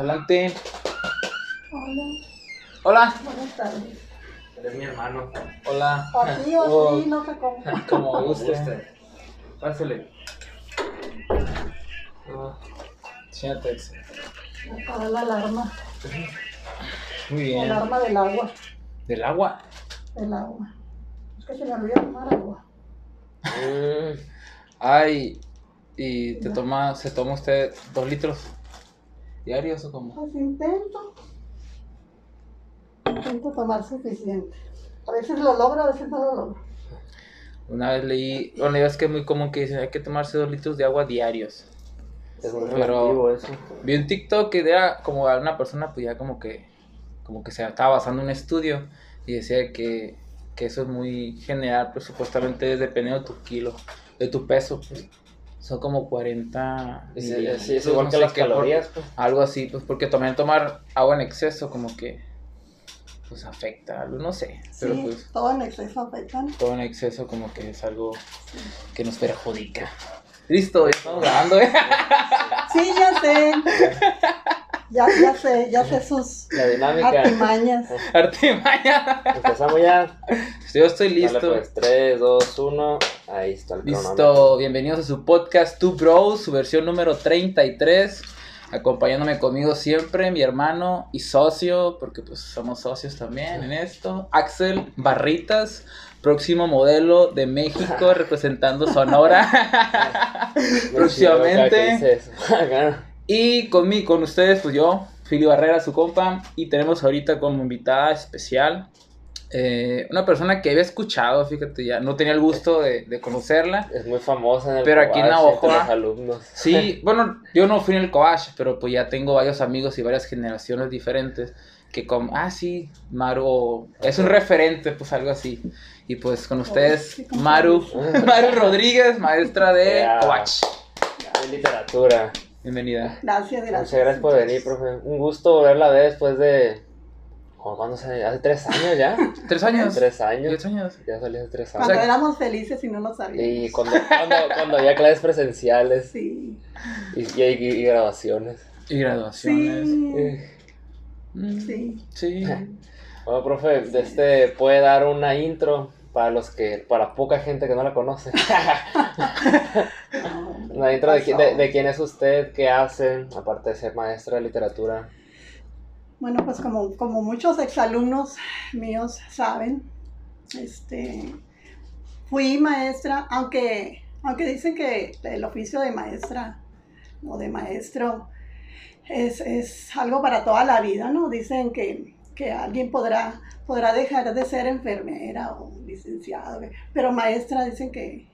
Adelante. Hola, Hola. buenas tardes. Eres mi hermano. Hola. Así o Oh, así, no sé cómo. Como guste. Pásale. Ah, Siéntate. Apaga la alarma. Muy La bien. alarma del agua. ¿Del agua? Del agua. Es que se me olvidó tomar agua. Ay, ¿y te toma, se toma usted dos litros diarios o cómo? Pues intento. Intento tomar suficiente. A veces lo logro, a veces no lo logro. Una vez leí, bueno, es que es muy común que dicen hay que tomarse dos litros de agua diarios. es muy Pero- eso. Vi un TikTok que era como a una persona, pues ya como que, como que se estaba basando en un estudio y decía que, que eso es muy general, pues supuestamente es dependiendo de tu kilo, de tu peso, pues. Son como 40 Es, es- es igual no que las qué, por- calorías, pues. algo así, pues porque también tomar agua en exceso como que pues afecta, algo, no sé, pero Sí, pues todo en exceso afecta. ¿no? todo en exceso como que es algo que nos perjudica. Listo, ya estamos grabando, ¿eh? Sí, ya sé. Ya, ya sé, ya sé sus La dinámica. artimañas. Artimaña. Empezamos ya. Yo estoy listo. Dale pues, 3, 2, 1. Ahí está el cronómetro. Listo, bienvenidos a su podcast Two Bros, su versión número 33. Acompañándome conmigo siempre, mi hermano y socio, porque pues somos socios también en esto. Axel Barritas, próximo modelo de México representando Sonora. Próximamente. Y conmigo, con ustedes, pues yo, Fili Barrera, su compa, y tenemos ahorita como invitada especial eh, una persona que había escuchado, fíjate, ya no tenía el gusto de, de conocerla. es muy famosa en el Pero aquí en Navajoa- entre los alumnos. Sí, bueno, yo no fui en el Coach, pero pues ya tengo varios amigos y varias generaciones diferentes que como, ah, sí, Maru, es un referente, pues algo así. Y pues con ustedes, Maru, Maru Rodríguez, maestra de Ya. Coach. De literatura. Bienvenida. Gracias, gracias. Muchas gracias por venir, profe. Un gusto volverla a ver después de. ¿Cómo cuándo se.? Hace tres años ya. ¿Tres años? Tres años. ¿Tres años? Ya salí hace tres Cuando años. éramos felices y no lo sabíamos. Y cuando, cuando, cuando había clases presenciales Sí. y, y, y grabaciones. Y graduaciones. Sí. Eh, Mm, Sí. Sí. Bueno, profe, de este puede dar una intro para los que, para poca gente que no la conoce. Intro de, de, de quién es usted, qué hace, aparte de ser maestra de literatura. Bueno, pues como, como muchos exalumnos míos saben, este, fui maestra, aunque, aunque dicen que el oficio de maestra o de maestro es, es algo para toda la vida, ¿no? Dicen que, que alguien podrá, podrá dejar de ser enfermera o licenciado, pero maestra dicen que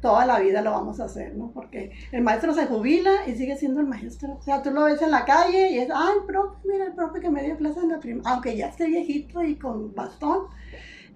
toda la vida lo vamos a hacer, ¿no? Porque el maestro se jubila y sigue siendo el maestro. O sea, tú lo ves en la calle y es, ah, el profe, mira, el profe que me dio clase en la primaria, aunque ya esté viejito y con bastón,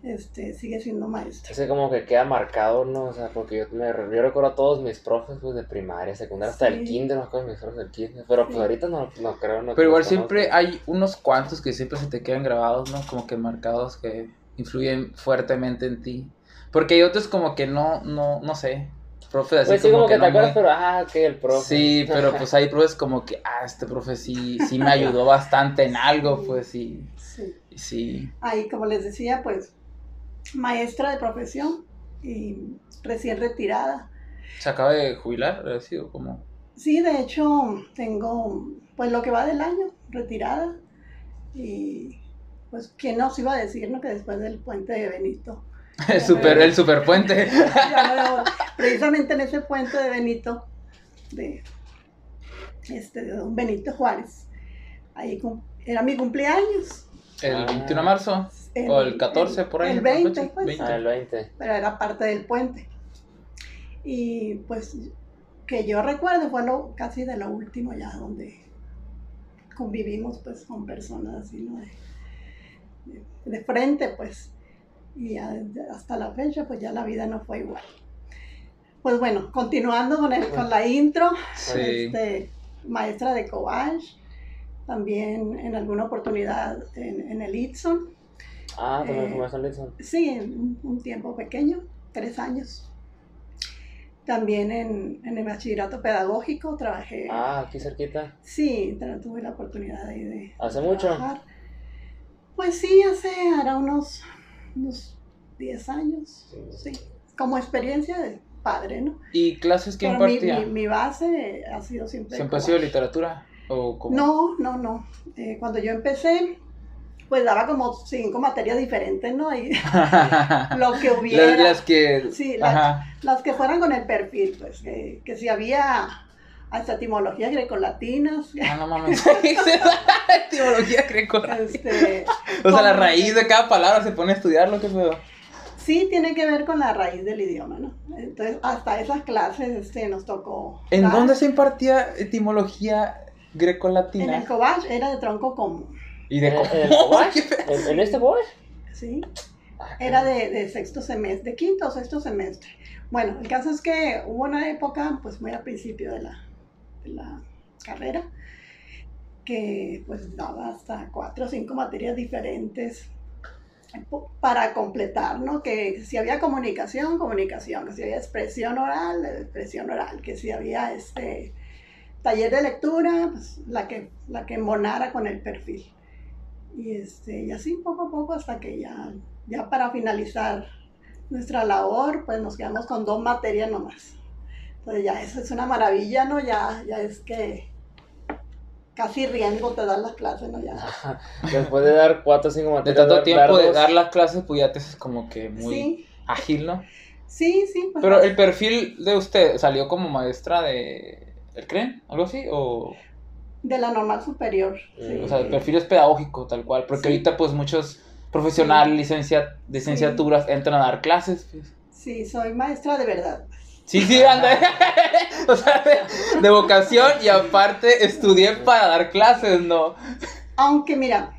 este, sigue siendo maestro. Es que como que queda marcado, ¿no? O sea, porque yo, me, yo recuerdo a todos mis profes pues, de primaria, secundaria, hasta el kinder, me acuerdo mis profes del kinder. Pero pues Sí. ahorita no, no creo, no Pero igual siempre conozco. hay unos cuantos que siempre se te quedan grabados, ¿no? Como que marcados que influyen fuertemente en ti. Porque hay otros como que no, no, no sé. Profes así Pues sí, como que, te no acuerdas, muy- pero ah, que el profe. Sí, pero pues hay profes como que, ah, este profe sí, sí me ayudó bastante en algo, pues sí, Sí. sí. Ahí, como les decía, pues, maestra de profesión y recién retirada. Se acaba de jubilar, ha sido como... Sí, de hecho, tengo, pues, lo que va del año, retirada. Y, pues, ¿quién nos iba a decir, no? Que después del puente de Benito. El super, el superpuente. Ya no, precisamente en ese puente de Benito, de, este, de don Benito Juárez, ahí era mi cumpleaños. El Ah. 21 de marzo. O el 14 por ahí, El ¿no? 20, pues, 20. Ah, el 20. pero era parte del puente. Y pues que yo recuerdo fue lo, casi de lo último ya donde convivimos pues con personas así, ¿no? De, de- de frente pues. Y ya hasta la fecha pues ya la vida no fue igual. Pues bueno, continuando con, el, con la intro, Sí. este, maestra de Cobach, también en alguna oportunidad en, en el Itson. Ah, también Eh, fue maestro Linson. Sí, en un, tiempo pequeño, tres años. También en, en el bachillerato pedagógico trabajé. Ah, aquí cerquita. Sí, tuve la oportunidad ahí de ¿Hace mucho? trabajar. Pues sí, hace ahora unos, unos 10 años. Sí. Como experiencia de padre, ¿no? ¿Y clases que Pero mi, impartía? mi, mi base ha sido siempre. ¿Siempre ha sido literatura? ¿O cómo? No, no, no. Eh, cuando yo empecé, pues daba como cinco materias diferentes, ¿no? Y lo que hubiera. las, las que... Sí, las- que fueran con el perfil, pues, que, que si había hasta etimologías grecolatinas, Ah, no mames. Etimología greco-latina. este, O sea, la raíz de cada palabra se pone a estudiarlo, qué pedo. sí tiene que ver con la raíz del idioma, ¿no? Entonces, hasta esas clases este, nos tocó. ¿En dar. dónde se impartía etimología En greco-latina? el Cobach era de tronco común, Y de ¿En, cómo- en este boy? ¿sí? Era de, de sexto semestre, de quinto o sexto semestre. Bueno, el caso es que hubo una época, pues muy al principio de la, de la carrera, que pues daba hasta cuatro o cinco materias diferentes para completar, ¿no? Que si había comunicación, comunicación, que si había expresión oral, expresión oral, que si había este taller de lectura, pues la que, la que embonara con el perfil. Y, este, y así poco a poco hasta que ya, ya para finalizar nuestra labor, pues nos quedamos con dos materias nomás. Entonces ya eso es una maravilla, ¿no? Ya, ya es que casi riesgo te dan las clases, ¿no? Ya. Después de dar cuatro o cinco De materias. tanto dar- tiempo de dar las clases, pues ya te haces como que muy Sí, ágil, ¿no? sí, sí. pues, Pero el perfil de usted salió como maestra de... ¿El creen? ¿Algo así? ¿O, De la normal superior. sí. o sea, el perfil es pedagógico, tal cual? Porque Sí. ahorita pues muchos profesionales, licencia, licenciaturas entran a dar clases. pues. Sí, soy maestra de verdad. Sí, sí, anda. o sea, de, de vocación y aparte estudié para dar clases, ¿no? Aunque mira,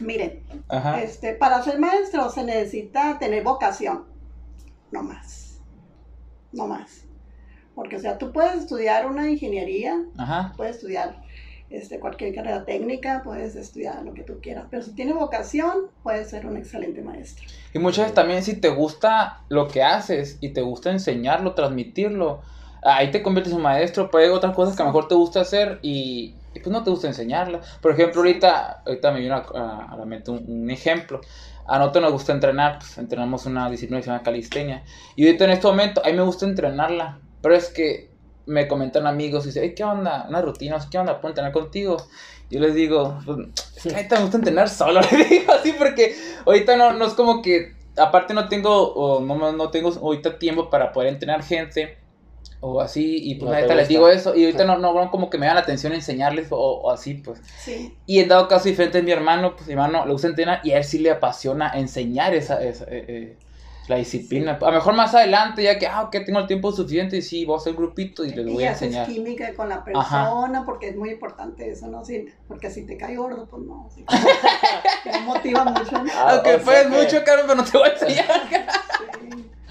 miren, Ajá. este, para ser maestro se necesita tener vocación, no más, no más. Porque, o sea, tú puedes estudiar una ingeniería, Ajá. puedes estudiar este, cualquier carrera técnica, puedes estudiar lo que tú quieras, pero si tienes vocación, puedes ser un excelente maestro. Y muchas veces también si te gusta lo que haces y te gusta enseñarlo, transmitirlo, ahí te conviertes en maestro, pero hay otras cosas que a lo mejor te gusta hacer y, pues no te gusta enseñarlas. Por ejemplo, ahorita, ahorita me vino a, a- a la mente un, un ejemplo. A nosotros nos gusta entrenar, pues entrenamos una disciplina que se llama calistenia. Y ahorita en este momento, a mí me gusta entrenarla, pero es que me comentan amigos y dicen, "Ey, ¿qué onda? Una rutina, ¿qué onda? ¿Puedo entrenar contigo? Yo les digo, pues, es que ahorita me gusta entrenar solo, les digo así porque ahorita no, no es como que, aparte no tengo, o no, no tengo ahorita tiempo para poder entrenar gente o así, y pues No ahorita les digo eso, y ahorita no, no, no como que me da la atención enseñarles o, o así, pues. Sí, Y en dado caso diferente es mi hermano, pues mi hermano le gusta entrenar y a él sí le apasiona enseñar esa, esa, eh, eh, la disciplina. A lo mejor más adelante, ya que, ah, ok, tengo el tiempo suficiente y sí, voy a hacer grupito y les voy y a haces enseñar. química con la persona, porque es muy importante eso, ¿no? Sí, porque si te cae gordo, pues no. sí. Te motiva mucho. ¿no? Ah, Aunque o sea puedes que- mucho, Carlos, pero no te voy a enseñar.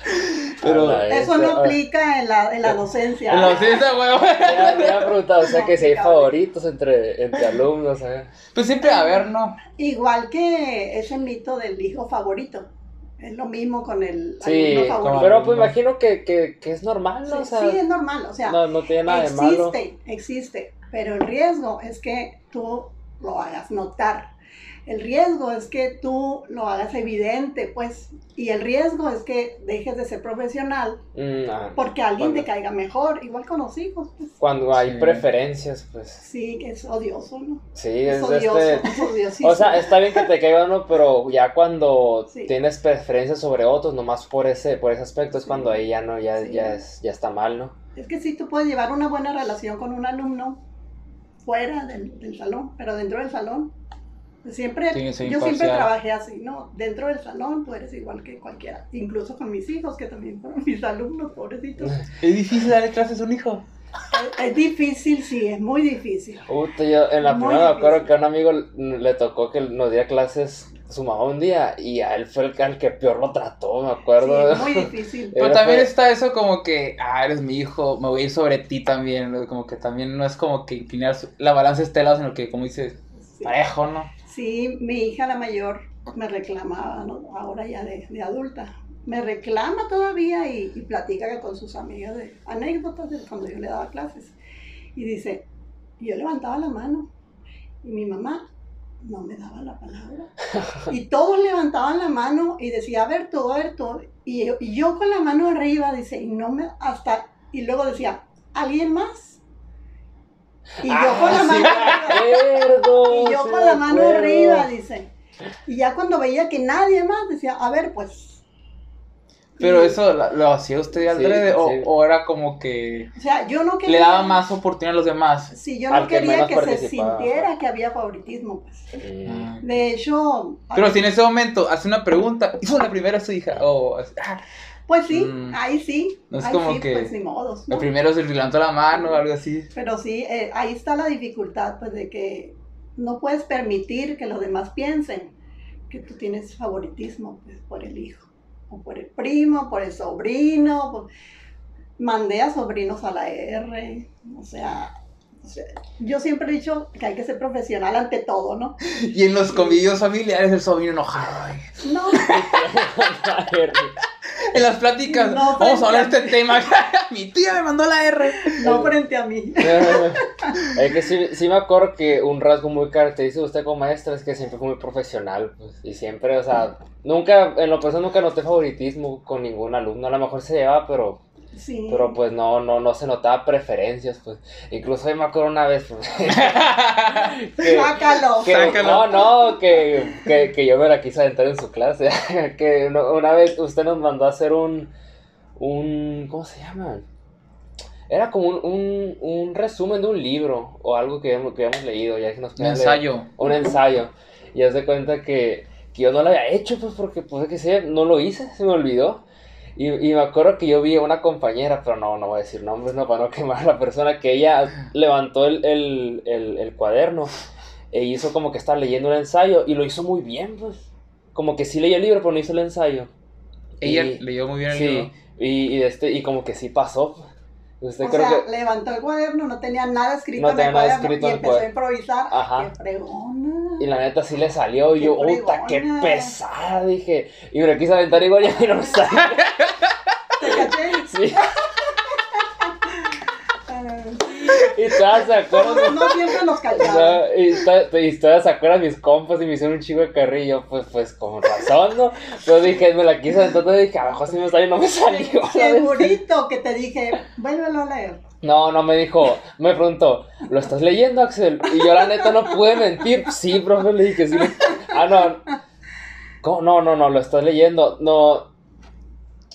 Sí. Pero- Eso no aplica en la, en la docencia. En la ciencia, huevo. Me había preguntado, o sea, No, que si hay favoritos entre, entre alumnos, ¿eh? Pues siempre a ver, ¿no? Igual que ese mito del hijo favorito. Es lo mismo con el Sí, favorito. pero pues imagino que, que, que es normal, ¿no? O Sí, sea, sí, es normal, o sea, no, no tiene nada de malo. existe, existe, pero el riesgo es que tú lo hagas notar. El riesgo es que tú lo hagas evidente, pues, y el riesgo es que dejes de ser profesional Mm, ah, porque alguien te Cuando- caiga mejor, igual con los hijos, pues. Cuando hay Sí. preferencias, pues Sí, que es odioso, ¿no? sí, Es es odioso, este... es. O sea, está bien que te caiga uno, pero ya cuando Sí. tienes preferencias sobre otros, nomás por ese, por ese aspecto, es Sí. cuando ahí ya no, ya, Sí. ya, es, ya está mal, ¿no? Es que sí, tú puedes llevar una buena relación con un alumno fuera del, del salón, pero dentro del salón, siempre, yo siempre trabajé así, ¿no? Dentro del salón tú eres igual que cualquiera, incluso con mis hijos, que también fueron mis alumnos, pobrecitos. Es difícil darle clases a un hijo. es, es difícil, sí, es muy difícil. Puta, yo en la Muy primera me acuerdo que a un amigo le tocó que nos diera clases su mamá un día y a él fue el que, al que peor lo trató, me acuerdo. Sí, muy difícil. Pero también fue- está eso como que, ah, eres mi hijo, me voy a ir sobre ti también. Como que también no es como que inclinar su- la balanza este lado, sino que, como dices, Sí. parejo, ¿no? Sí, mi hija la mayor me reclamaba, ¿no? ahora ya de, de adulta, me reclama todavía y, y platica con sus amigas de anécdotas de cuando yo le daba clases. Y dice, yo levantaba la mano y mi mamá no me daba la palabra. Y todos levantaban la mano y decía, a ver tú, a ver tú. Y yo, y yo con la mano arriba, dice, y no me, hasta, y luego decía, ¿alguien más? Y yo con la Ah, mano arriba. Y yo con la mano acuerdo. arriba, dice. Y ya cuando veía que nadie más, decía, a ver, pues. Pero Y, eso lo, lo hacía usted o, sí. o era como que O sea, yo no quería. le daba más oportunidad a los demás. Sí, yo no Al que quería que se sintiera que había favoritismo, pues. Mm. De hecho. Pero si en ese momento hace una pregunta, hizo la primera a su hija, o ah, Pues sí, Mm. ahí sí. No es ahí como sí, que Pues ni modos, ¿no? el primero se levantó la mano o algo así. Pero sí, eh, ahí está la dificultad, pues, de que no puedes permitir que los demás piensen que tú tienes favoritismo pues, por el hijo, o por el primo, por el sobrino. por- Mandé a sobrinos a la R, o sea, o sea, yo siempre he dicho que hay que ser profesional ante todo, ¿no? Y en los convivios familiares el sobrino enojado. ay. No, En las pláticas, No, vamos a hablar de este tema. Mi tía me mandó la R. no frente a mí. es que sí, sí me acuerdo que un rasgo muy característico de usted como maestra es que siempre fue muy profesional, pues, y siempre, o sea, nunca, en lo personal nunca noté favoritismo con ningún alumno, a lo mejor se llevaba, pero, Sí. pero pues no, no, no se notaba preferencias, pues, incluso yo me acuerdo una vez, pues, que, Sácalo. que- Sácalo. no, no, que, que, que yo me la quise aventar en su clase, que una, una vez usted nos mandó a hacer un, un, ¿cómo se llama? Era como un, un, un resumen de un libro o algo que, hemos- que habíamos leído, ya que nos Un quería leer. ensayo. Un ensayo. Y haz de cuenta que, que yo no lo había hecho, pues porque, pues, que sé, no lo hice, se me olvidó. Y, y me acuerdo que yo vi a una compañera, pero no, no voy a decir nombres, no, para no quemar a la persona, que ella levantó el, el, el, el cuaderno e hizo como que estaba leyendo el ensayo y lo hizo muy bien, pues. Como que sí leía el libro, pero no hizo el ensayo. Ella Y- leyó muy bien el Sí, libro. y, y, este, y como que sí pasó. Usted O creo sea, que... levantó el cuaderno, no tenía nada escrito No en tenía el nada cuaderno escrito y en el empezó a improvisar. Ajá. ¡Qué fregona! Y la neta sí le salió. Y yo, puta, qué pesada, dije. Y me lo quise aventar igual y a mí no me salió. ¿Te caché? Sí. Ah, Y todas se acuerdan. no, no siempre los o callaron. sea, y, to- y todas se acuerdan mis compas y me hicieron un chico de carrillo. Pues, pues con razón, ¿no? Pero dije, me la quise. Entonces dije, abajo sí me salió y no me salió. Segurito que te dije, vuélvelo a leer. No, no me dijo, me preguntó, ¿lo estás leyendo, Axel? Y yo la neta no pude mentir. Sí, profe, le dije, sí. Ah, no. ¿Cómo? No, no, no, lo estás leyendo. No.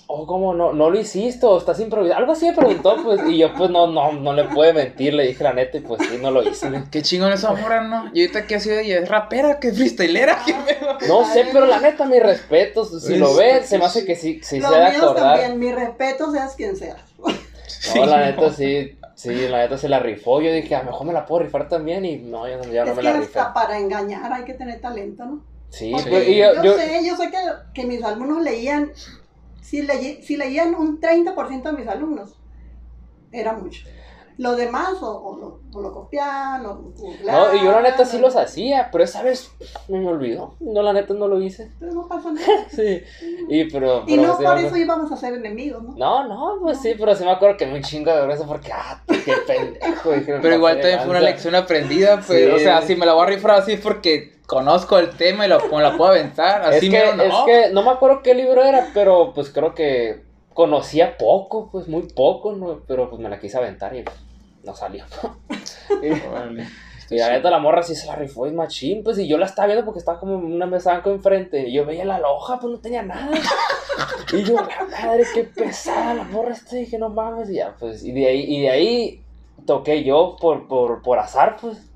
Oh, ¿cómo no? ¿No lo hiciste o estás improvisando? Algo así me preguntó, pues, y yo pues no, no, no le pude mentir, le dije la neta y pues sí, no lo hice. Qué chingón esa morra, ¿no? Y ahorita que ha sido ella, es rapera, que freestylera, qué pedo. No sé, pero la neta, mis respetos, si lo ven, se me hace que sí, sí se míos acordar. también, mi respeto seas quien seas. No, la neta sí, sí, la neta se la rifó. Yo dije, a lo mejor me la puedo rifar también y no, ya, no- ya no es me que la rifé. hasta para engañar hay que tener talento, ¿no? Sí, Porque pues, yo, yo, yo- sé, yo sé que, que mis alumnos leían, si, leí- si leían un 30% de mis alumnos, era mucho. Lo demás, o, o lo, o lo copiaban, o No, y yo la neta sí los hacía, pero esa vez me me olvidó. No, la neta no lo hice. Pero no pasa nada. Sí. Y pero. Y pero no sí por eso íbamos a ser enemigos, ¿no? No, no, pues sí, pero sí me acuerdo que me un chingo de vergüenza porque, ah, qué pendejo. Pero igual también fue una lección aprendida, pues. Sí. O sea, si me la voy a rifar así es porque conozco el tema y lo, me la puedo aventar. Es Así que, mero, no. es que no me acuerdo qué libro era, pero pues creo que conocía poco, pues muy poco, ¿no? pero pues me la quise aventar y pues, no salió. y, la neta la morra sí se la rifó y machín, pues y yo la estaba viendo porque estaba como una mesa banco enfrente y yo veía la loja, pues no tenía nada. y yo, la madre, qué pesada la morra esta, dije, no mames, y ya, pues, y de ahí, y de ahí toqué yo por, por, por azar, pues.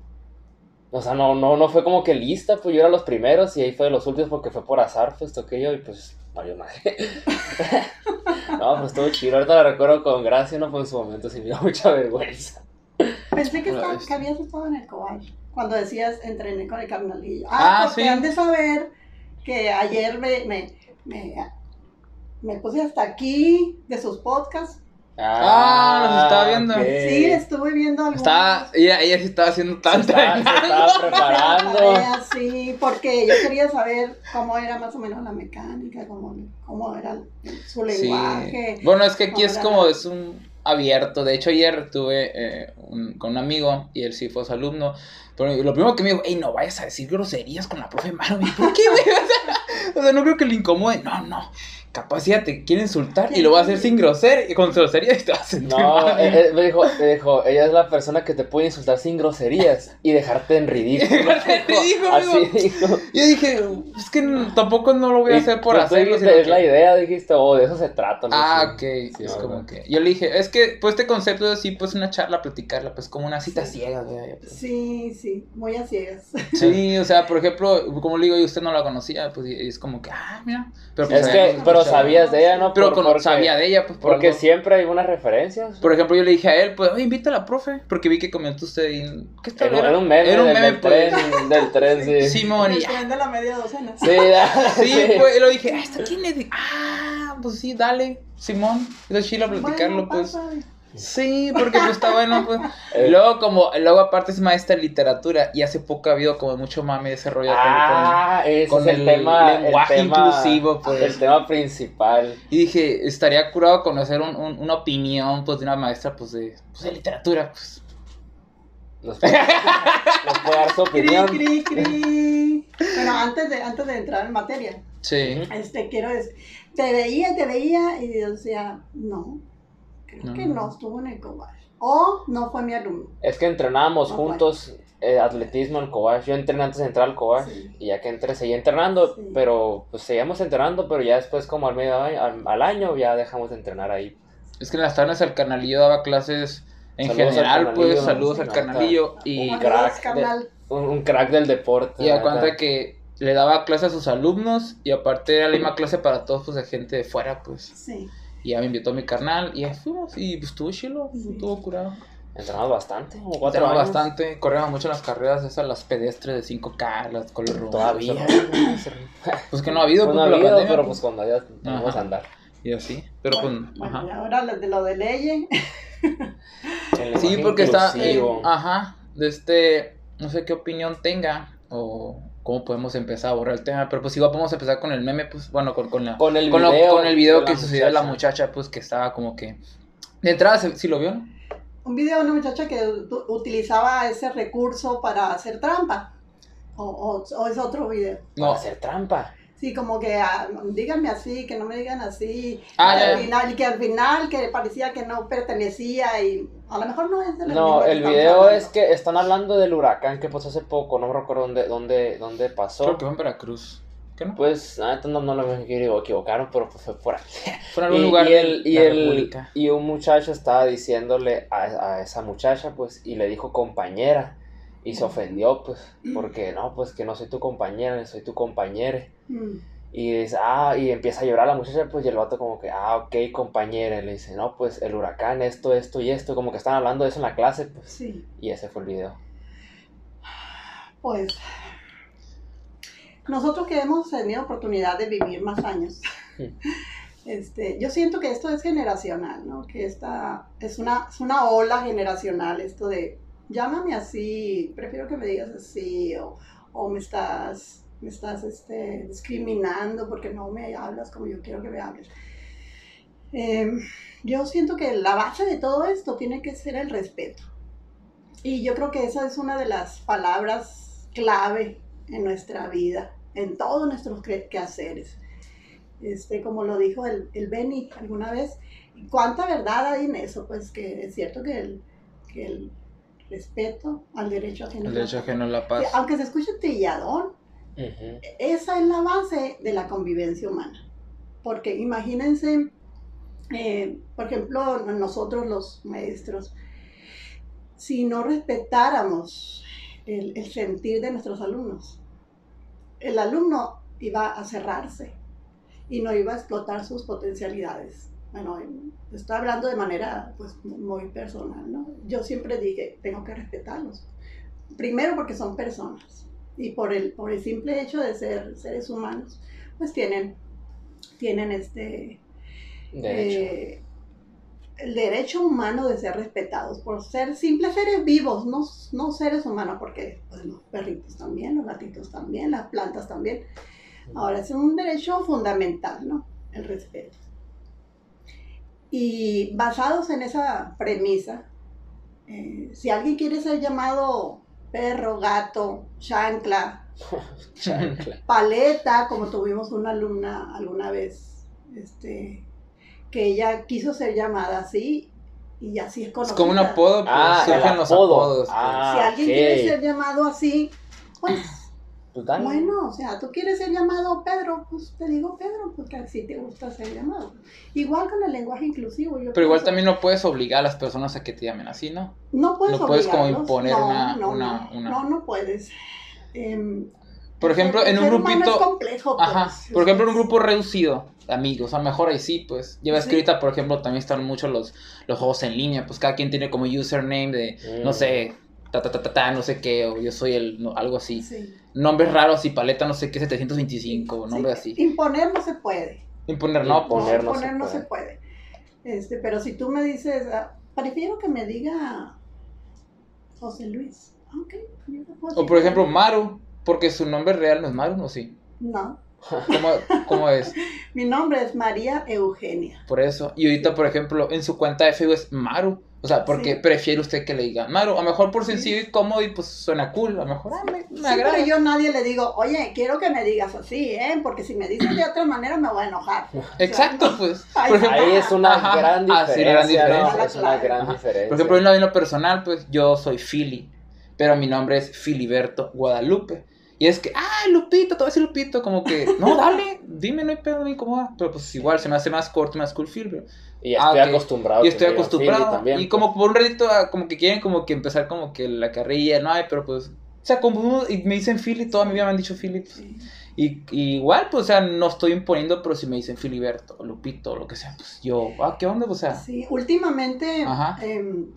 O sea, no, no, no fue como que lista, pues yo era los primeros y ahí fue de los últimos porque fue por azar, pues toqué yo y pues valió madre. no, pues estuvo chido. Ahorita la recuerdo con gracia, no fue en su momento, sí me dio mucha vergüenza. Pensé que, estaba- habías estado en el cobal cuando decías entrené con el carnalillo. Ah, Ah, porque sí. han de saber que ayer me, me, me, me puse hasta aquí de sus podcasts Ah, los estaba viendo. ok. Sí, estuve viendo algunos. Estaba, ella, ella sí estaba haciendo Se tanto. estaba, se estaba preparando. Sí, porque yo quería saber cómo era más o menos la mecánica, cómo, cómo era su Sí. lenguaje. Bueno, es que aquí es como, es un abierto. De hecho, ayer tuve eh, un- con un amigo y él sí fue su alumno. Pero lo primero que me dijo, hey, no vayas a decir groserías con la profe Maro. ¿Por qué, güey? O sea, o sea, no creo que le incomode. No, no. Capaz ya te quiere insultar y lo va a hacer sin grosería y con grosería y te vas a sentir No, mal. eh, eh, me, dijo, me dijo, ella es la persona que te puede insultar sin groserías y dejarte en ridículo. Dejarte en ridículo, Así amigo. dijo. Yo dije, es que tampoco no lo voy a Y hacer por hacerlo. es la que- idea, dijiste, oh, de eso se trata. ¿no? Ah, ok. Sí, es no, como no. que. Yo le dije, es que, pues este concepto es así, pues una charla, platicarla, pues como una cita Sí. ciega, güey. pues. Sí, sí, muy a ciegas. Sí, o sea, por ejemplo, como le digo, y usted no la conocía, pues y es como que, ah, mira. Pero, pues, Es que, pero. Sabías de ella, ¿no? Pero Por- con- porque, sabía de ella, pues por Porque algo. siempre hay unas referencias. Por ejemplo, yo le dije a él, pues, oye, invita a la profe, porque vi que comentó usted y... ¿Qué está Era, era un meme, Era un meme, del pues. tren, del tren, sí. Simón, y de la media docena. Sí, ya, Sí, sí. pues, y lo dije, ah, ¿esta quién es? Ah, pues sí, dale, Simón. Es chilo platicarlo, Bueno, pues. pasa. Sí, porque pues está bueno, pues. Luego, como, luego aparte es maestra de literatura, y hace poco ha habido como mucho mame de ese rollo con- Ah, ese con es el, el tema. lenguaje el tema, inclusivo, pues. El tema principal. Y dije, estaría curado conocer un- un- una opinión, pues, de una maestra, pues, de, pues, de literatura, pues. Nos puede, nos puede dar su Cri, opinión. cri, cri. Bueno, antes de, antes de entrar en materia, Sí. este, quiero decir, te veía, te veía, y decía, no, creo No. que no estuvo en el cobar. O no fue mi alumno. Es que entrenábamos No, juntos eh, atletismo en Cobach. Yo entrené antes de entrar al Cobach. Sí. Y ya que entré, seguí entrenando. Sí. Pero pues seguíamos entrenando. Pero ya después, como al medio año, al, al año, ya dejamos de entrenar ahí. Es que en las tardes el canalillo daba clases en Saludos general, pues, saludos al canalillo. Y, un crack de-. Un, un crack del deporte. y a cuenta que le daba clases a sus alumnos, y aparte era la misma clase para todos, pues, de gente de fuera, pues. Sí. Y ya me invitó a mi carnal, y ahí fuimos, y pues estuvo chilo, Sí. estuvo curado. Entrenamos bastante. Como cuatro Entrenamos años. bastante, corríamos mucho en las carreras esas, las pedestres de 5K, las color rojo. Todavía. Pues que no ha habido, Pues pues, no ha por la habido, pandemia, pero pues, pues cuando ya vamos a andar. Y así, pero bueno, pues, bueno, ajá. y ahora lo de lo de ley. El Sí, porque está. inclusivo. Ajá. De este. No sé qué opinión tenga. O cómo podemos empezar a borrar el tema. Pero pues igual podemos empezar con el meme, pues. Bueno, con, con la. Con el Con, lo- video. con el video de que sucedió de la muchacha. pues que estaba como que. De entrada, ¿sí sí lo vio? no? Un video de una muchacha que utilizaba ese recurso para hacer trampa. O, o- o es otro video. Para No. hacer trampa. Sí, como que ah, díganme así, que no me digan así. Ah, ya, al ya. final, y que al final que parecía que no pertenecía y a lo mejor no es de la No, el video hablando. es que están hablando del huracán que pasó hace poco, no me recuerdo dónde, dónde, dónde pasó. Creo que fue en Veracruz. ¿Qué no? Pues, neta no, no lo me equivocaron, pero pues fue por ahí. Fue en algún Y, lugar y el, y, el- República. y un muchacho estaba diciéndole a, a esa muchacha, pues, y le dijo compañera. Y se ofendió, pues, porque no, pues que no soy tu compañera, soy tu compañera. Mm, Y dice, ah, y empieza a llorar la muchacha, pues, y el vato como que, ah, ok, compañera. Y le dice, no, pues, el huracán, esto, esto y esto. Como que están hablando de eso en la clase, pues. sí, Y ese fue el video. pues nosotros que hemos tenido oportunidad de vivir más años, este, yo siento que esto es generacional, ¿no? Que esta es una, es una ola generacional, esto de llámame así, prefiero que me digas así, o, o me estás, me estás este, discriminando porque no me hablas como yo quiero que me hables. Eh, yo siento que la base de todo esto tiene que ser el respeto. Y yo creo que esa es una de las palabras clave en nuestra vida, en todos nuestros quehaceres. Este, como lo dijo el, el Benny alguna vez, ¿cuánta verdad hay en eso? Pues que es cierto que el, que el respeto al derecho ajeno. El derecho ajeno a la Que paz. aunque se escuche trilladón, Esa es la base de la convivencia humana. Porque imagínense, eh, por ejemplo, nosotros los maestros, si no respetáramos el, el sentir de nuestros alumnos, el alumno iba a cerrarse y no iba a explotar sus potencialidades. Bueno, estoy hablando de manera pues, muy personal, ¿no? Yo siempre dije, tengo que respetarlos. Primero porque son personas y por el, por el simple hecho de ser seres humanos, pues tienen, tienen este, eh, el derecho humano de ser respetados por ser simples seres vivos, no, no seres humanos, porque pues, los perritos también, los gatitos también, las plantas también. Ahora es un derecho fundamental, ¿no? El respeto. Y basados en esa premisa, eh, si alguien quiere ser llamado perro, gato, chancla, Chancla. paleta, como tuvimos una alumna alguna vez, este, que ella quiso ser llamada así y así es Es conocida. como un apodo, pues Ah, el surgen los apodo. apodos. pues. Ah. Si alguien ok. quiere ser llamado así, pues Bueno, o sea, tú quieres ser llamado Pedro, pues te digo Pedro, porque así te gusta ser llamado. Igual con el lenguaje inclusivo. Yo Pero igual también no puedes obligar a las personas a que te llamen así, ¿no? No puedes, no puedes como imponer No, una- no, una- no, una- no, no puedes. Em, Por ejemplo, en un grupito- es complejo, pues. Ajá, por ejemplo, en un grupo reducido de amigos, a lo mejor ahí sí, pues. Sí. que ahorita, por ejemplo, también están mucho los, los juegos en línea, pues cada quien tiene como username de, no Mm. sé, ta ta ta ta ta, no sé qué, o yo soy el, no, algo así. Sí. Nombres raros y paleta, no sé qué, 725, o nombres Sí, así. Imponer no se puede. Imponer, no. Imponer. No, no se imponer no puede. se puede. Este, pero si tú me dices, ah, prefiero que me diga José Luis. Ok, yo te puedo O por ejemplo, Maru, porque su nombre real no es Maru, ¿no? Sí. No, ¿Cómo, cómo es? mi nombre es María Eugenia. Por eso. Y ahorita, por ejemplo, en su cuenta de Facebook es Maru. O sea, porque Sí. prefiere usted que le digan Maru. A lo mejor por Sí. sencillo y cómodo y pues suena cool. A lo mejor ah, me, me Sí, agrada. pero yo a nadie le digo, oye, quiero que me digas así, ¿eh? Porque si me dices de otra manera me voy a enojar. Exacto, pues. Ay, Por ejemplo, Ahí es una Ajá. gran Ah, sí, diferencia. gran ¿no? diferencia. Es una gran Ajá. diferencia. por ejemplo, en vida personal, pues yo soy Philly. Pero mi nombre es Filiberto Guadalupe. Y es que, ah, Lupito, te voy a decir Lupito. Como que, no, dale, dime, no hay pedo, no me incomoda. Pero pues igual se me hace más corto, más cool Phil. pero- Y ya Ah, estoy ok. acostumbrado. Y estoy acostumbrado. También, y pues. como por un ratito, ah, como que quieren como que empezar como que la carrilla, no hay, pero pues. O sea, como uno- y me dicen Philly, toda mi vida me han dicho Philly. pues. Y, y igual, pues, o sea, no estoy imponiendo, pero si me dicen Filiberto, Lupito, lo que sea, pues yo, ah, ¿qué onda? O sea, Sí, últimamente Ajá. em,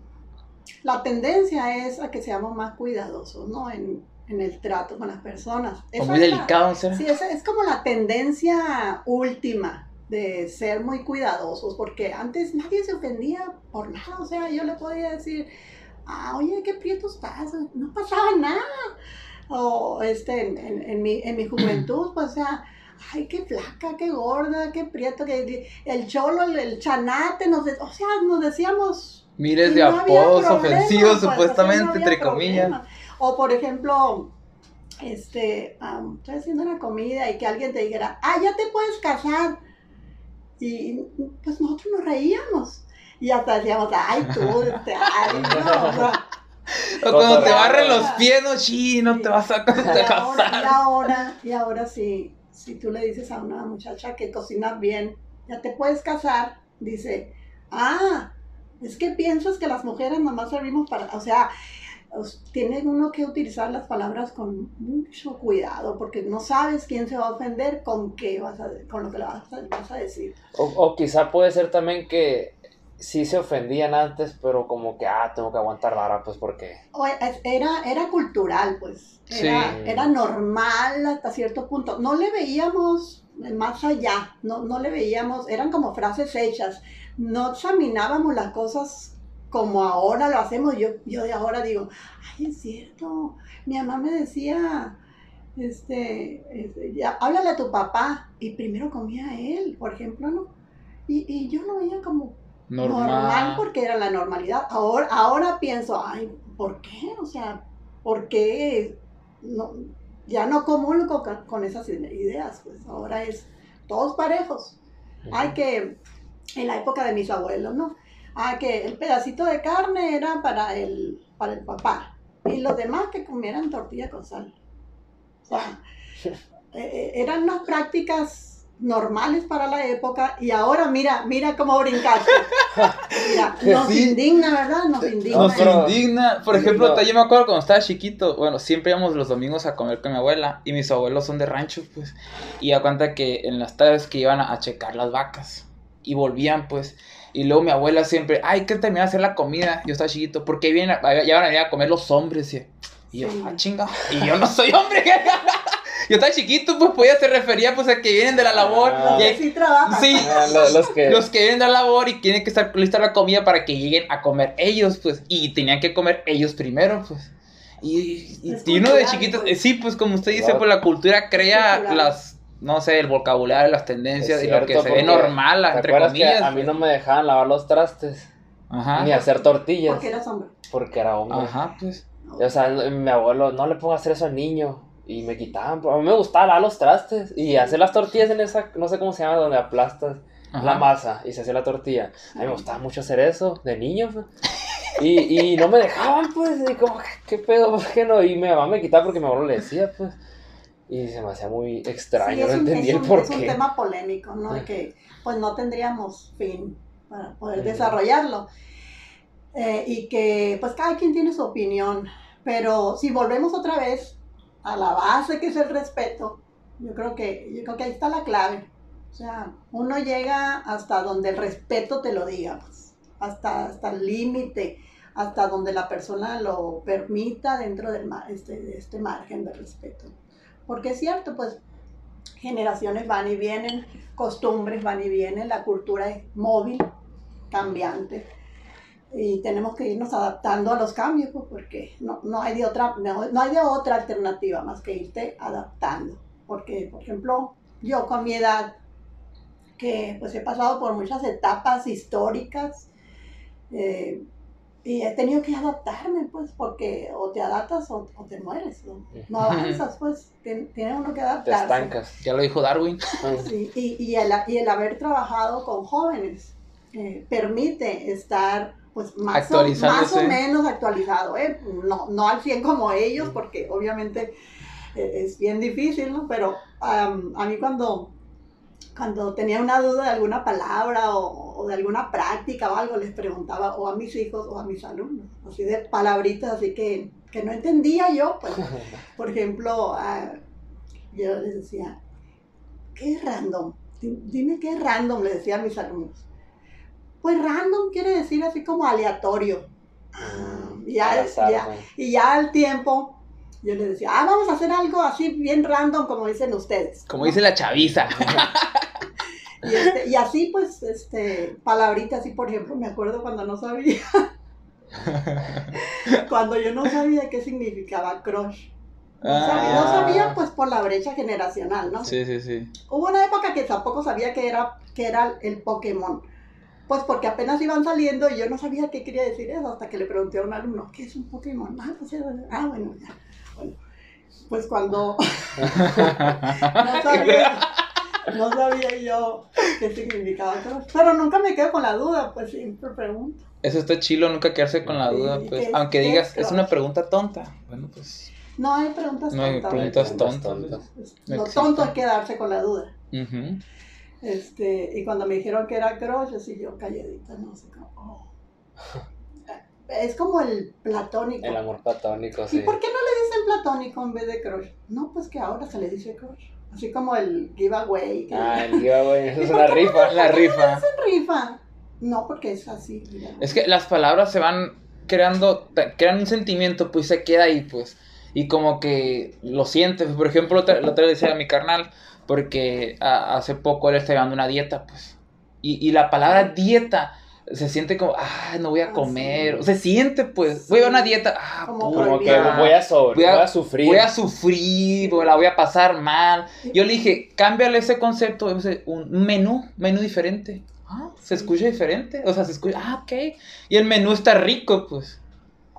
la tendencia es a que seamos más cuidadosos, ¿no? En, en el trato con las personas. o Esa muy es la- delicado, ¿será? Sí, esa es como la tendencia última de ser muy cuidadosos, porque antes nadie se ofendía por nada, o sea, yo le podía decir, ah, oye, qué prieto estás, no pasaba nada. O este, en, en- en mi, en mi juventud, pues, o sea, ay, qué flaca, qué gorda, qué prieto, que el cholo, el, el chanate, nos de- o sea, nos decíamos Miles de no apodos ofensivos, pues, supuestamente, no entre comillas. O por ejemplo, este, am, estoy haciendo una comida y que alguien te dijera, ah, ya te puedes casar. Y pues nosotros nos reíamos. Y hasta decíamos, ay, tú, este, ay, no, o sea, O cuando te barren los pies, no, chi, no te vas a y ahora, y casar. ahora, y ahora si, si tú le dices a una muchacha que cocina bien, ya te puedes casar, dice, ah, es que piensas que las mujeres nomás servimos para, o sea, tiene uno que utilizar las palabras con mucho cuidado, porque no sabes quién se va a ofender con qué vas a, con lo que le vas a, vas a decir. O, o quizá puede ser también que sí se ofendían antes, pero como que, ah, tengo que aguantar vara, pues porque. O Era, era cultural, pues. Era, Sí. era normal hasta cierto punto. No le veíamos más allá, no, no le veíamos, eran como frases hechas. No examinábamos las cosas como ahora lo hacemos. Yo, yo de ahora digo, ay, es cierto. Mi mamá me decía, este, este, ya, háblale a tu papá. Y primero comía él, por ejemplo, ¿no? Y, y yo lo veía como normal. Normal. porque era la normalidad. Ahora, ahora pienso, ay, ¿por qué? O sea, ¿por qué? No, ya no comulgo con, con esas ideas, pues ahora es todos parejos. Hay que, en la época de mis abuelos, ¿no? Ah, que el pedacito de carne era para el, para el papá y los demás que comieran tortilla con sal. O sea, eh, eh, eran unas prácticas normales para la época y ahora mira, mira cómo brincaste. Mira, nos Sí. indigna, ¿verdad? Nos indigna. Nos indigna. Por ejemplo, no. yo me acuerdo cuando estaba chiquito, bueno, siempre íbamos los domingos a comer con mi abuela y mis abuelos son de rancho, pues. Y a cuenta que en las tardes que iban a, a checar las vacas y volvían, pues. Y luego mi abuela siempre, ay, que terminar de hacer la comida. Yo estaba chiquito, porque vienen, a- ya van a venir a comer los hombres. Y, y yo, Sí. ah, chinga. Y yo no soy hombre. yo estaba chiquito, pues podía se refería pues a que vienen de la labor. Ah. y hay- sí trabajan. Sí. Ah, lo- los que. los que vienen de la labor y tienen que estar lista la comida para que lleguen a comer ellos, pues. Y tenían que comer ellos primero, pues. Y, y- uno de chiquito, pues. eh, sí, pues como usted dice, Claro. pues la cultura crea las, no sé, el vocabulario, las tendencias y lo que se ve normal, ¿te entre acuerdas que comillas. a mí pues. no me dejaban lavar los trastes. Ajá. Ni hacer tortillas. Porque eras hombre. Porque era hombre. Ajá, pues. O sea, mi abuelo, no le pongo a hacer eso al niño. Y me quitaban. A mí me gustaba lavar los trastes. Y hacer las tortillas en esa, no sé cómo se llama, donde aplastas Ajá. la masa y se hacía la tortilla. A mí me gustaba mucho hacer eso, de niño. pues. Y, y no me dejaban, pues. Y como, ¿qué pedo? ¿Por qué no? Y mi mamá me quitaba porque mi abuelo le decía, pues. Y se me hacía muy extraño, Sí, no es un, entendía es el un- por es un qué. tema polémico, ¿no? De que pues no tendríamos fin para poder desarrollarlo. Eh, y que pues cada quien tiene su opinión. Pero si volvemos otra vez a la base que es el respeto, yo creo que, yo creo que ahí está la clave. O sea, uno llega hasta donde el respeto te lo diga, pues, hasta, hasta el límite, hasta donde la persona lo permita dentro del, este, de este margen de respeto. Porque es cierto, pues generaciones van y vienen, costumbres van y vienen, la cultura es móvil, cambiante. Y tenemos que irnos adaptando a los cambios, pues, porque no, no, hay de otra, no, no hay de otra alternativa más que irte adaptando. Porque, por ejemplo, yo con mi edad, que pues he pasado por muchas etapas históricas, eh, y he tenido que adaptarme, pues, porque o te adaptas o, o te mueres, ¿no? No avanzas, pues, tien- tiene uno que Te adaptarse. estancas. Ya lo dijo Darwin. Sí, y, y, el, y el haber trabajado con jóvenes eh, permite estar pues más o, más o menos actualizado, ¿eh? no, no al 100 como ellos, porque obviamente eh, es bien difícil, ¿no? Pero am, a mí cuando, cuando tenía una duda de alguna palabra o, o de alguna práctica o algo, les preguntaba o a mis hijos o a mis alumnos, así de palabritas así que, que no entendía yo, pues, por ejemplo, ah, yo les decía, ¿qué es random? Di- Dime qué es random, le decía a mis alumnos. Pues random quiere decir así como aleatorio. Ah, ya, y ya al tiempo yo les decía, ah, vamos a hacer algo así bien random como dicen ustedes. Como ¿no? dice la chaviza. Y, este, y así pues, este, palabritas así, por ejemplo, me acuerdo cuando no sabía, cuando yo no sabía qué significaba crush. No sabía, no Ah. sabía, pues por la brecha generacional, ¿no? Sí, sí, sí. Hubo una época que tampoco sabía que era, que era el Pokémon. Pues porque apenas iban saliendo y yo no sabía qué quería decir eso hasta que le pregunté a un alumno, ¿qué es un Pokémon? Ah, pues, ah, bueno, ya. Bueno, pues cuando no sabía, no sabía yo qué significaba. Pero nunca me quedo con la duda, pues siempre pregunto. Eso está chilo, nunca quedarse con la duda, ¿qué pues. es- Aunque digas, es es una pregunta tonta. Bueno, pues. No hay preguntas No hay tontas. preguntas tontas. tontas. No Lo tonto es quedarse con la duda. Este, y cuando me dijeron que era crush, así yo calladita, no sé cómo. oh. Es como el platónico. El amor platónico, ¿Y sí. por qué no le dicen platónico en vez de crush? No, pues que ahora se le dice crush. Así como el giveaway. Que Ah, el giveaway, eso ¿Y es una rifa. La rifa. dicen rifa. No, porque es así. mira. Es que las palabras se van creando, crean un sentimiento, pues se queda ahí, pues. Y como que lo sientes. Por ejemplo, otra, la otra vez decía a mi carnal, porque a- hace poco él está llevando una dieta, pues. Y, y la palabra dieta se siente como, ah, no voy a Ah, comer. sí. Se siente, pues, voy a una dieta, ah, Como puta, Como que voy a sobre, Voy a- voy a sufrir. voy a sufrir, voy- la voy a pasar mal. Yo le dije, cámbiale ese concepto, ese- un menú, menú diferente. Ah, se escucha diferente. O sea, se escucha, ah, ok. Y el menú está rico, pues.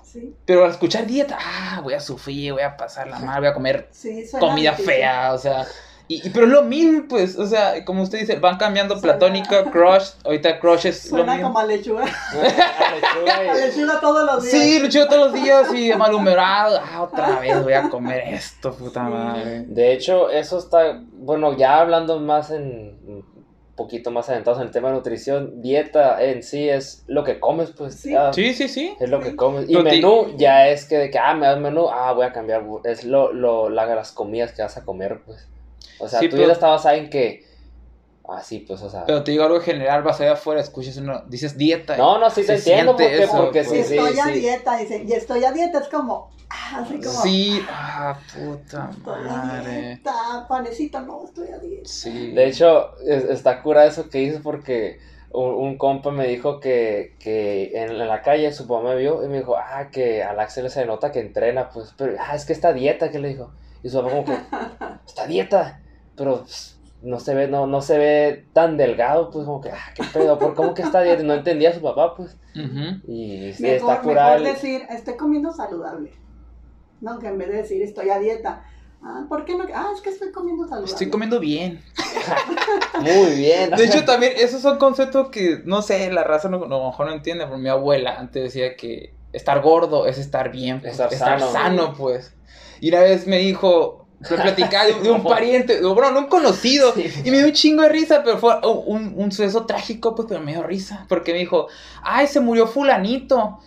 Sí, Pero al escuchar dieta, ah, voy a sufrir, voy a pasarla mal, voy a comer sí, comida difícil. fea, o sea. Y, y- pero es lo mismo, pues, o sea, como usted dice, van cambiando Suena- platónica, crush, ahorita crush es lo Suena mismo. como a lechuga. Lechuga A lechuga todos los días. Sí, lo chido todos los días y malhumorado, ah, otra vez voy a comer esto, puta Sí. madre. De hecho, eso está, bueno, ya hablando más en, un poquito más adentrados en el tema de nutrición, dieta en sí es lo que comes, pues, Sí. ya Sí, sí, sí. es lo que comes. Y menú ya es que de que, ah, me das menú, ah, voy a cambiar, es lo, lo, la- las comidas que vas a comer, pues. O sea, Sí, tú pero- ya estabas basada en que Así, pues, o sea. Pero te digo algo general, vas allá afuera, escuchas uno, dices dieta. No, no, sí te entiendo, porque, eso, porque pues. sí, sí, estoy a sí. dieta, dice, y estoy a dieta es como, ah, así como, Sí, ah, puta estoy a madre. dieta, panecito, no, estoy a dieta. Sí. De hecho, es- está cura eso que hizo porque un, un compa me dijo que, que en, en la calle su papá me vio y me dijo, ah, que al Axel se nota que entrena, pues, pero, ah, es que está a dieta, que le dijo. Y su papá como que, está a dieta, pero pues, no se ve, no, no se ve tan delgado, pues, como que, ah, qué pedo, ¿por cómo que está a dieta? No entendía a su papá, pues. Y sí, Mejor, está curado. mejor decir, estoy comiendo saludable. No, que en vez de decir, estoy a dieta. Ah, ¿por qué no? Ah, es que estoy comiendo saludable. Estoy comiendo bien. Muy bien. De hecho, también, esos son conceptos que, no sé, la raza no, no- a lo mejor no entiende. Pero mi abuela antes decía que estar gordo es estar bien, pues, Estar estar, sano. sano. pues. Y una vez me dijo, me platicaba de, de un pariente, o bueno, no un conocido, Sí. y me dio un chingo de risa, pero fue un, un suceso trágico, pues, pero me dio risa, porque me dijo, ay, se murió fulanito.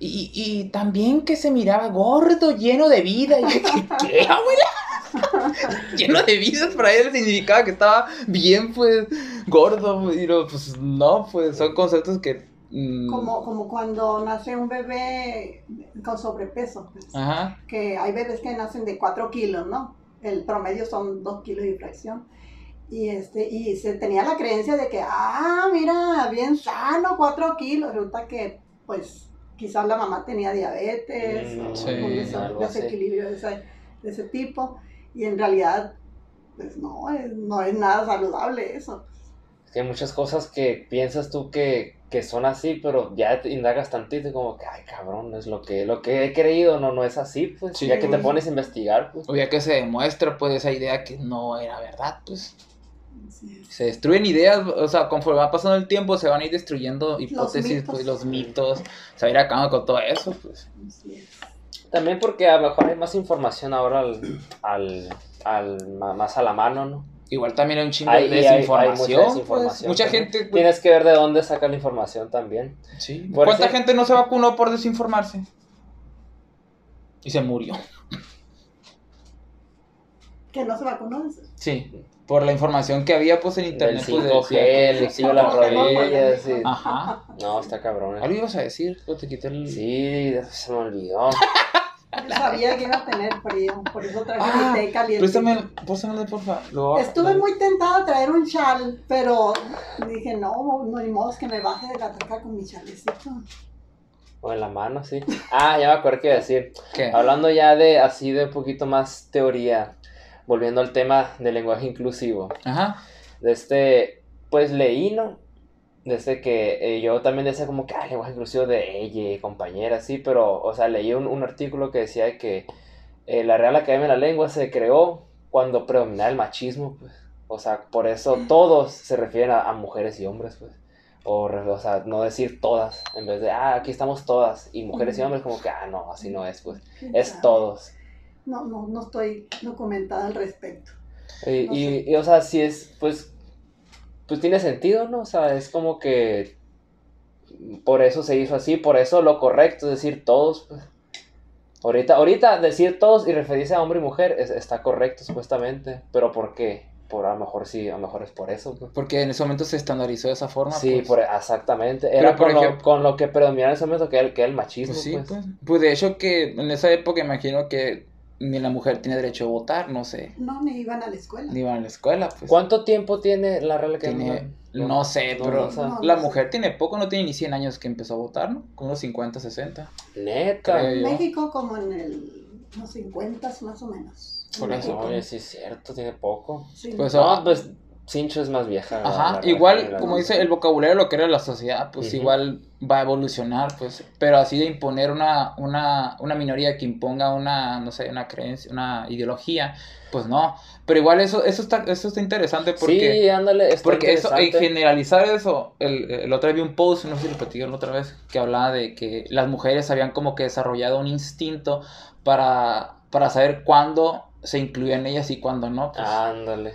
Y, y también que se miraba gordo, lleno de vida. Y yo, ¿qué, qué, abuela? lleno de vida, para él significaba que estaba bien, pues, gordo. Y no, pues, no, pues, son conceptos que... mm, Como, como cuando nace un bebé con sobrepeso. pues, Ajá. Que hay bebés que nacen de 4 kilos, ¿no? El promedio son 2 kilos y fracción. Y, este, y se tenía la creencia de que, ah, mira, bien sano, 4 kilos. Resulta que, pues, quizás la mamá tenía diabetes Mm, o sí, un des- algo así. desequilibrio de ese, de ese tipo. Y en realidad, pues no, es- no es nada saludable eso. Que hay muchas cosas que piensas tú que, que son así, pero ya te indagas tantito y como que, ay, cabrón, es lo que, lo que he creído, no, no es así, pues. Sí. ya que te pones a investigar, pues. O ya que se demuestra, pues, esa idea que no era verdad, pues. Se destruyen ideas, o sea, conforme va pasando el tiempo, se van a ir destruyendo hipótesis, pues, los mitos. Se va a ir acabando con todo eso, pues. Así es. También porque a lo mejor hay más información ahora al, al, al- más a la mano, ¿no? Igual también hay un chingo Hay- de y hay- hay desinformación. mucha pues. desinformación Mucha también. gente. pues, Tienes que ver de dónde saca la información también. sí. Por ¿Cuánta ese- gente no se vacunó por desinformarse? Y se murió. Que no se vacunó. Sí. Por la información que había, pues, en El internet. pues, 5G, decía el líquido de las 5G, rodillas, sí. que- Ajá. No, está cabrón. Algo ibas a decir, te quité el. Sí, se me olvidó. Yo sabía que iba a tener frío, por eso traje Ah, mi té caliente. Préstame, préstamelo, porfa. Lo Estuve muy tentada a traer un chal, pero dije, no, no hay modo que me baje de la troca con mi chalecito. O en la mano, sí. Ah, ya me acuerdo que iba a decir. ¿Qué? Hablando ya de así de un poquito más teoría, volviendo al tema del lenguaje inclusivo. Ajá. De este, pues leí, ¿no? Desde que eh, yo también decía como que, ah, lenguaje inclusivo de ella, compañera, sí, pero, o sea, leí un, un artículo que decía que eh, la Real Academia de la Lengua se creó cuando predominaba el machismo, pues. O sea, por eso todos se refieren a, a mujeres y hombres, pues. O, o sea, no decir todas, en vez de, ah, aquí estamos todas, y mujeres y hombres, como que, ah, no, así no es, pues. ¿Quién Es sabe? todos. No, no, no estoy documentada al respecto. Y, No y- y, o sea, sí es, pues, pues tiene sentido, ¿no? O sea, es como que por eso se hizo así, por eso lo correcto es decir todos, pues. Ahorita, ahorita decir todos y referirse a hombre y mujer es- está correcto supuestamente, pero ¿por qué? Por a lo mejor sí, a lo mejor es por eso, pues. Porque en ese momento se estandarizó de esa forma. Sí, pues. por, exactamente. Pero, Era por con, lo, ejemplo- con lo que predominaba en ese momento que era, el- que era el machismo, Pues sí, pues. Pues de hecho que en esa época imagino que ni la mujer tiene derecho a votar, no sé. No, ni iban a la escuela. Ni iban a la escuela, pues. ¿Cuánto tiempo tiene la Real Academia? Tiene, no sé, no, pero no, o sea, no. la mujer tiene poco, no tiene ni 100 años que empezó a votar, ¿no? Con unos 50, 60. Neta. En. México como en el, los 50 más o menos. Por eso. Oye, sí es cierto, tiene poco. Sí. Pues, No, ah, pues Cincho es más vieja. Ajá, igual, como dice el vocabulario, lo que era la sociedad, pues igual va a evolucionar, pues, pero así de imponer una, una, una minoría que imponga una, no sé, una creencia, una ideología, pues no, pero igual eso, eso está, eso está interesante porque, Sí, ándale, está porque eso, en generalizar eso, el, el otro día vi un post, no sé si lo platicaron la otra vez, que hablaba de que las mujeres habían como que desarrollado un instinto para, para saber cuándo se incluían ellas y cuándo no, pues. Ándale.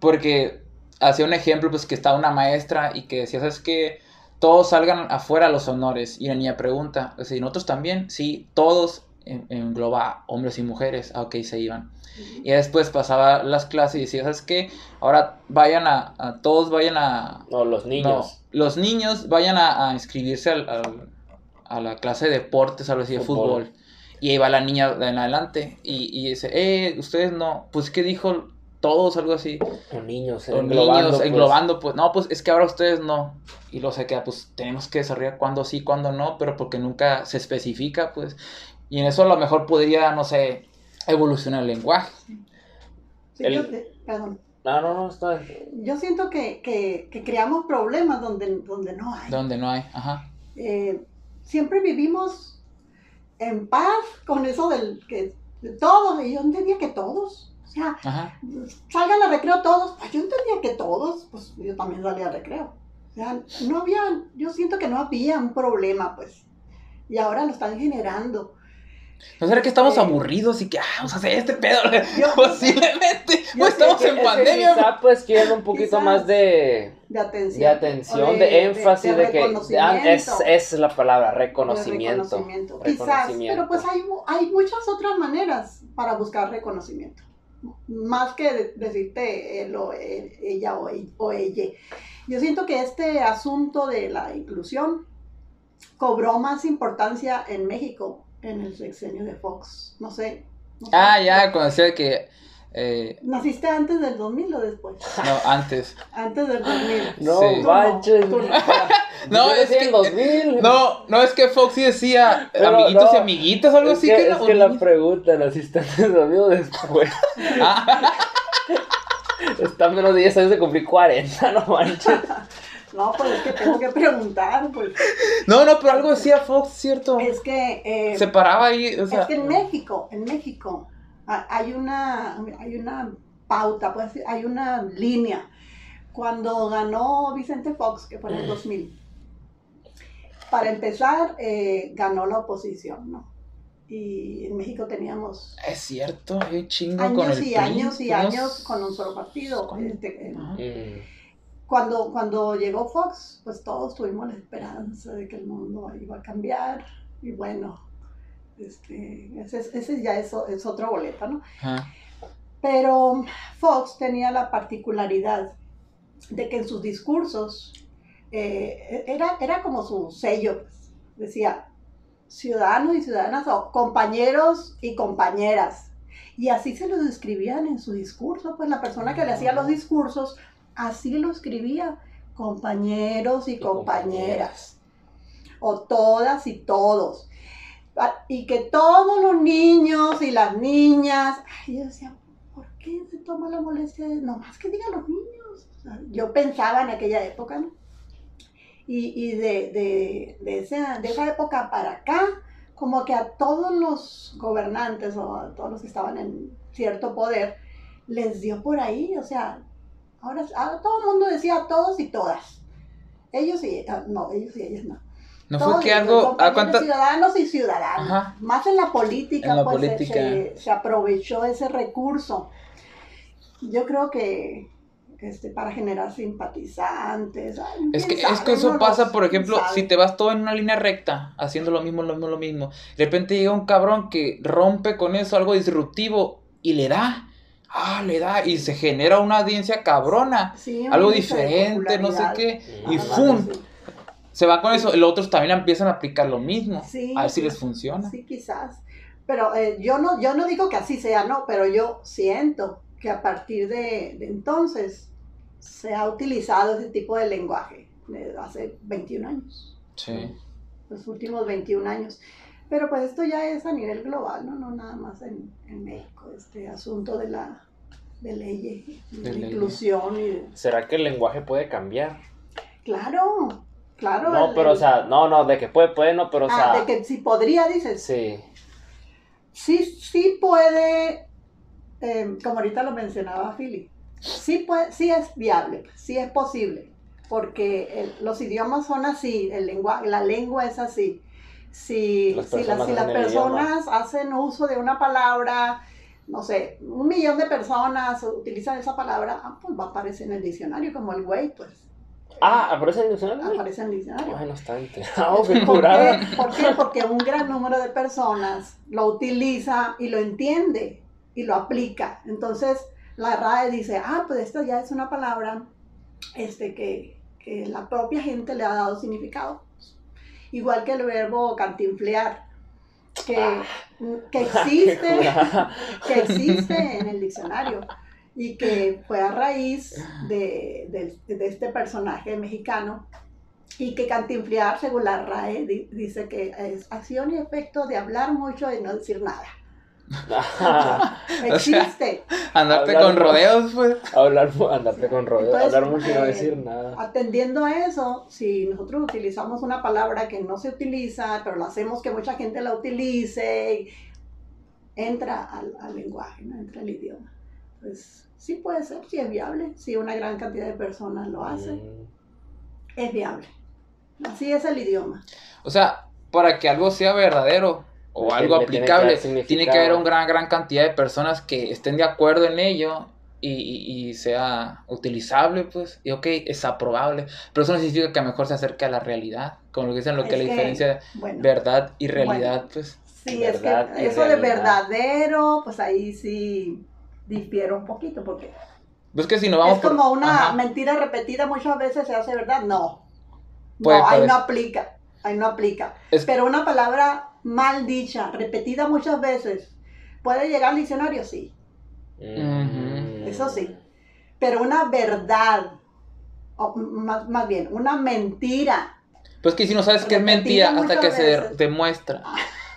Porque hacía un ejemplo, pues que estaba una maestra y que decía, ¿sabes qué? Todos salgan afuera a los honores. Y la niña pregunta, ¿y nosotros también? Sí, todos en- engloba hombres y mujeres. Ah, ok, se iban. Y después pasaba las clases y decía, ¿sabes qué? Ahora vayan a, a- todos vayan a... No, los niños. No, los niños vayan a, a inscribirse al- al- a la clase de deportes, algo así, de Fútbol. fútbol. Y ahí va la niña en adelante y, y dice, eh, ustedes no, pues ¿qué dijo? Todos, algo así. Los niños, Los englobando, niños pues. englobando, pues, no, pues es que ahora ustedes no. Y luego se queda, pues tenemos que desarrollar cuándo sí, cuándo no, pero porque nunca se especifica, pues. Y en eso a lo mejor podría, no sé, evolucionar el lenguaje. Sí, El- yo, eh, perdón. No, no, no, está. Yo siento que, que, que creamos problemas donde, donde no hay. Donde no hay, ajá. Eh, siempre vivimos en paz con eso del que todos, y yo entendía que todos, o sea, Ajá. salgan al recreo todos, pues yo entendía que todos, pues yo también salía al recreo. O sea, no había, yo siento que no había un problema, pues. Y ahora lo están generando. ¿No será que estamos Eh, aburridos y que, ah, vamos a hacer este pedo? Yo- Posiblemente. yo o estamos en pandemia. quizá pues quieren un poquito más de, De atención. de atención, de, énfasis, de, que ah, es, es la palabra, reconocimiento. reconocimiento. Quizás, Reconocimiento. pero pues hay, hay muchas otras maneras para buscar reconocimiento. Más que de- decirte él o él, ella o, o ella. Yo siento que este asunto de la inclusión cobró más importancia en México en el sexenio de Fox. No sé. no sé. Ah, ya, cuando decía que. eh, ¿Naciste antes del 2000 o después? no, antes. Antes del 2000. No Sí. Tú no, manches. tú no. No, Yo es que- en 2000. No, no, es que Foxy decía Pero amiguitos y amiguitas, algo es así. que, que es que la pregunta, ¿el asistente de amigo después? Ah, Está menos de 10 años de cumplir 40, no manches. No, pues es que tengo que preguntar. Pues. no, no, pero algo decía Fox, ¿cierto? Es que. eh, Se paraba ahí, o sea. es que en México, en México, ha- hay una, hay una pauta, pues, hay una línea. Cuando ganó Vicente Fox, que fue en el 2000, para empezar, eh, ganó la oposición, ¿no? Y en México teníamos Es cierto, un chingo con años el y PRI, años y años con un solo partido. con- este, eh. Mm. cuando, cuando llegó Fox, pues todos tuvimos la esperanza de que el mundo iba a cambiar. Y bueno, este, ese, es- ese ya es, es otro boleto, ¿no? Pero Fox tenía la particularidad de que en sus discursos eh, era, era como su sello, pues. decía ciudadanos y ciudadanas o compañeros y compañeras. Y así se lo describían en su discurso, pues la persona que le hacía los discursos así lo escribía, compañeros y Y compañeras, o todas y todos. Ah, Y que todos los niños y las niñas, ay, yo decía, ¿por qué se toma la molestia de nomás que digan los niños? Yo pensaba en aquella época, ¿no? Y, y de, de, de, esa, de esa época para acá, como que a todos los gobernantes o a todos los que estaban en cierto poder, les dio por ahí, o sea, ahora, todo el mundo decía todos y todas. Ellos y, ah, no, ellos y ellas no. No Todos, fue que algo. ¿A cuántas? Ciudadanos y ciudadanas. Ajá. Más en la política, En la pues, se- política. Se, se aprovechó ese recurso. Yo creo que este, para generar simpatizantes. ay, Es que, es que eso pasa, los- por ejemplo, si te vas todo en una línea recta, haciendo lo mismo, lo mismo, lo mismo, de repente llega un cabrón que rompe con eso, algo disruptivo, y le da, ah, le da, y se genera una audiencia cabrona, Sí, algo diferente, no sé qué, y Ajá, ¡fum! sí. Se va con eso, los otros también empiezan a aplicar lo mismo, Sí, a ver si les funciona. Sí, quizás. Pero eh, yo, no, yo no digo que así sea, no, pero yo siento que a partir de, de entonces se ha utilizado ese tipo de lenguaje desde hace 21 años, Sí. los últimos 21 años. Pero pues esto ya es a nivel global, ¿no? No nada más en, en México, este asunto de la de leyes, de, De la inclusión y de- ¿Será que el lenguaje puede cambiar? Claro, claro. No, el- pero o sea, no, no, de que puede, puede, no, pero o ah, sea. de que si podría, dices. Sí. sí, sí puede, eh, como ahorita lo mencionaba Philly, sí, puede, sí es viable, sí es posible, porque el- los idiomas son así, el lengua, la lengua es así. Si, Las si, las- personas si las hacen el personas hacen uso de una palabra, no sé, un millón de personas utilizan esa palabra, ah, pues va a aparecer en el diccionario como el güey, pues. Ah, ¿aparece en el diccionario? Aparece en el diccionario. Ay, no está enterado, qué ¿Por curada. qué? ¿Por qué? Porque un gran número de personas lo utiliza y lo entiende y lo aplica. Entonces, la RAE dice, ah, pues esta ya es una palabra este, que, que la propia gente le ha dado significado. Igual que el verbo cantinflear, que, que Qué existe que existe en el diccionario y que fue a raíz de, de- de este personaje mexicano y que cantinflear, según la RAE, di- dice que es acción y efecto de hablar mucho y no decir nada. O sea, Existe. Andarte Hablar con rodeos, pues. Hablar, andarte con rodeos, Entonces, hablar mucho y no decir nada. Atendiendo a eso, si nosotros utilizamos una palabra que no se utiliza, pero lo hacemos que mucha gente la utilice, entra al, al lenguaje, ¿no? entra al idioma. Pues sí puede ser, sí es viable, si una gran cantidad de personas lo hacen, Mm. es viable. Así es el idioma. O sea, para que algo sea verdadero o Le- algo le tiene que aplicable, tiene que haber una gran, gran cantidad de personas que estén de acuerdo en ello y, y- y sea utilizable, pues. Y ok, es aprobable. Pero eso no significa que a lo mejor se acerque a la realidad. Como lo que dicen, lo que Es la que, diferencia de Bueno, verdad y realidad, pues. sí, es que eso de realidad. verdadero, pues ahí sí difiere un poquito, porque Pues que si nos vamos es como por- una Ajá. mentira repetida muchas veces se hace verdad. No. No, Puede ahí no aplica. Ahí no aplica. Es- Pero una palabra mal dicha, repetida muchas veces, ¿puede llegar al diccionario? Sí. Mm. Eso sí. Pero una verdad, o más, más bien, una mentira. Pues que si no sabes que es mentira hasta que se veces. demuestra.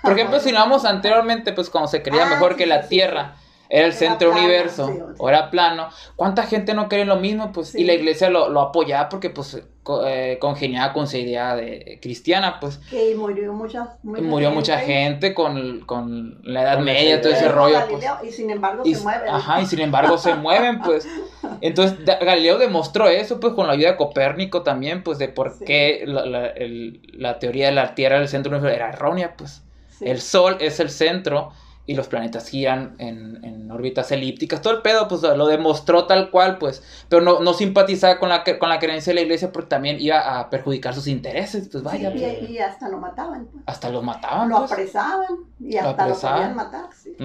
Por ejemplo, si nos vamos anteriormente, pues cuando se creía Ah, mejor sí, que la sí, Tierra era el Era centro plana, universo sí, sí. o era plano, ¿cuánta gente no cree lo mismo? Pues y la iglesia lo, lo apoyaba porque pues co- eh, congeniaba con su idea de cristiana, pues Que murió mucha, mucha murió mucha gente con, con la Edad Con Media, todo ese rollo, pues. Galileo, y sin embargo Y, se mueve. ajá, y sin embargo se mueven, pues. Entonces, da- Galileo demostró eso, pues, con la ayuda de Copérnico también, pues, de por Sí. qué la, la- el- la teoría de la Tierra del centro universo era errónea, pues. Sí. El Sol es el centro y los planetas giran en, en órbitas elípticas. Todo el pedo, pues, lo demostró tal cual, pues. Pero no, no simpatizaba con la, con la creencia de la iglesia porque también iba a perjudicar sus intereses, pues, vaya. Sí, pues. y, hasta lo mataban. pues. Hasta los mataban, Lo pues. apresaban y Lo hasta lo, apresaban. podían matar. Sí.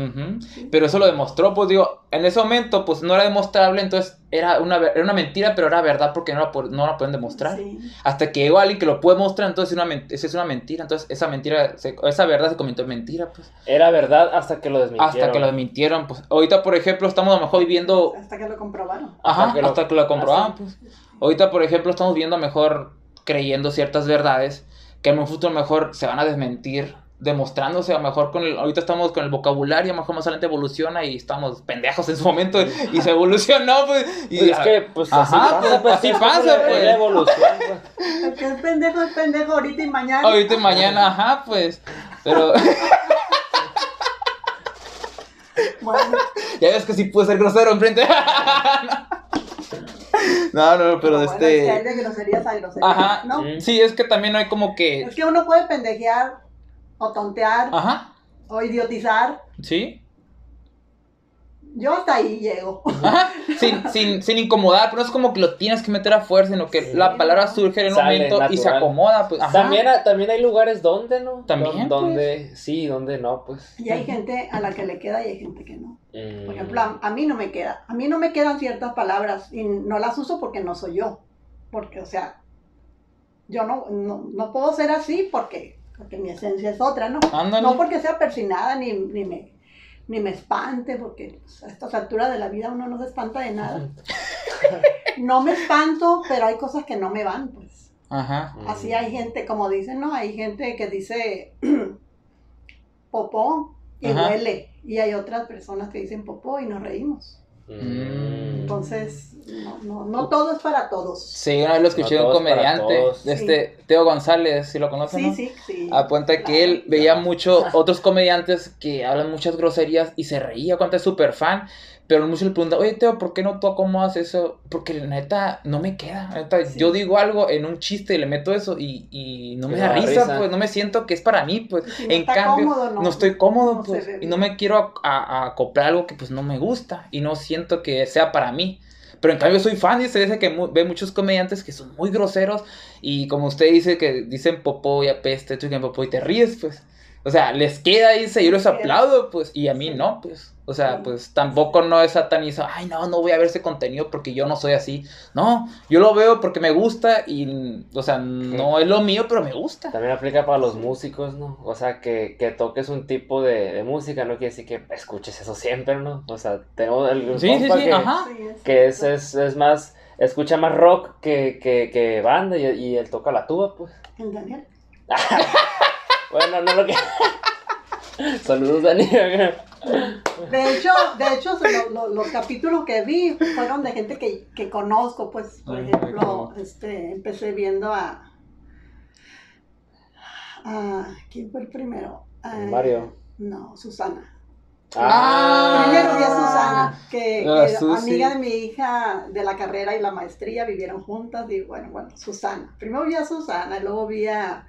Pero eso lo demostró, pues digo, en ese momento pues no era demostrable, entonces era una, era una mentira, pero era verdad porque no la, no la pueden demostrar. Sí. Hasta que llegó alguien que lo puede mostrar, entonces es una, esa es una mentira, entonces esa mentira, se- esa verdad se convirtió en mentira, pues. Era verdad hasta que lo desmintieron. Hasta que lo mintieron, pues. Ahorita, por ejemplo, estamos a lo mejor viviendo... Hasta que lo comprobaron. Ajá, Hasta que lo- hasta que lo comprobaban, hasta- pues. Ahorita, por ejemplo, estamos viendo a lo mejor creyendo ciertas verdades que en un futuro mejor se van a desmentir demostrándose a lo mejor con el ahorita estamos con el vocabulario a lo mejor más adelante evoluciona y estamos pendejos en su momento y se evolucionó pues y Pues es que, pues, así Ajá, pasa, pues, así es pasa, pues. la evolución, pues. El que es pendejo es pendejo ahorita y mañana. ahorita y mañana ajá pues pero Bueno, ya ves que sí puede ser grosero enfrente no no pero bueno, es que hay este de groserías a groserías. ajá ¿no? Sí es que también hay como que Es que uno puede pendejear o tontear ajá o idiotizar. sí Yo hasta ahí llego. Ajá, sin, sin, sin incomodar, pero no es como que lo tienes que meter a fuerza, sino que Sí. la palabra surge en el Sale momento y se acomoda, pues. ajá. También, ha- también hay lugares donde, ¿no? También, Don- Donde sí, donde no, pues. Y hay gente a la que le queda y hay gente que no. Mm. Por ejemplo, a, a mí no me queda. A mí no me quedan ciertas palabras y no las uso porque no soy yo. Porque, o sea, yo no, no, no puedo ser así porque, porque mi esencia es otra, ¿no? Ándale. No porque sea persinada ni, ni, me, ni me espante, porque a estas alturas de la vida uno no se espanta de nada. No me espanto, pero hay cosas que no me van, pues. Ajá. Así hay gente, como dicen, ¿no? Hay gente que dice popó y Ajá. huele. Y hay otras personas que dicen popó y nos reímos. Mm. Entonces, no, no, no todo es para todos. Sí, una vez lo escuché de No un comediante, de este Teo González, si lo conocen, Sí, ¿no? sí, sí. Apunta que Claro. él veía Claro. mucho otros comediantes que hablan muchas groserías y se reía cuando es súper fan. Pero muchos le preguntan, oye Teo, ¿por qué no tú acomodas eso? Porque la neta no me queda. la neta, Sí. Yo digo algo en un chiste y le meto eso y, y no me da no da risa, risa. pues no me siento que es para mí, pues. Si no en está cambio, cómodo, no, estoy cómodo, no se pues. y no me quiero a- a- a acoplar algo que pues no me gusta y no siento que sea para mí. Pero en cambio soy fan y usted dice que mu- ve muchos comediantes que son muy groseros y como usted dice que dicen popó y apeste, tú dicen popó y te ríes, pues. O sea, les queda y dice, yo les aplaudo, pues, y a mí no, pues. O sea, pues tampoco no es satanizo, ay, no, no voy a ver ese contenido porque yo no soy así. No, yo lo veo porque me gusta y, o sea, no es lo mío, pero me gusta. También aplica para los músicos, ¿no? O sea, que, que toques un tipo de, de música, no quiere decir que escuches eso siempre, ¿no? O sea, tengo el Sí, sí, sí, que, ajá. Que es, es, es más, escucha más rock que, que, que banda y, y él toca la tuba, pues. El Daniel. Bueno, no lo que... Saludos, Daniel. De hecho, de hecho lo- lo- los capítulos que vi fueron de gente que, que conozco, pues, por Ay, ejemplo, este, empecé viendo a, a ¿quién fue el primero? A- Mario. No, Susana. Ah. Primero vi a Susana, que, Ah, que amiga de mi hija de la carrera y la maestría, vivieron juntas y bueno, bueno, Susana. Primero vi a Susana, y luego vi a,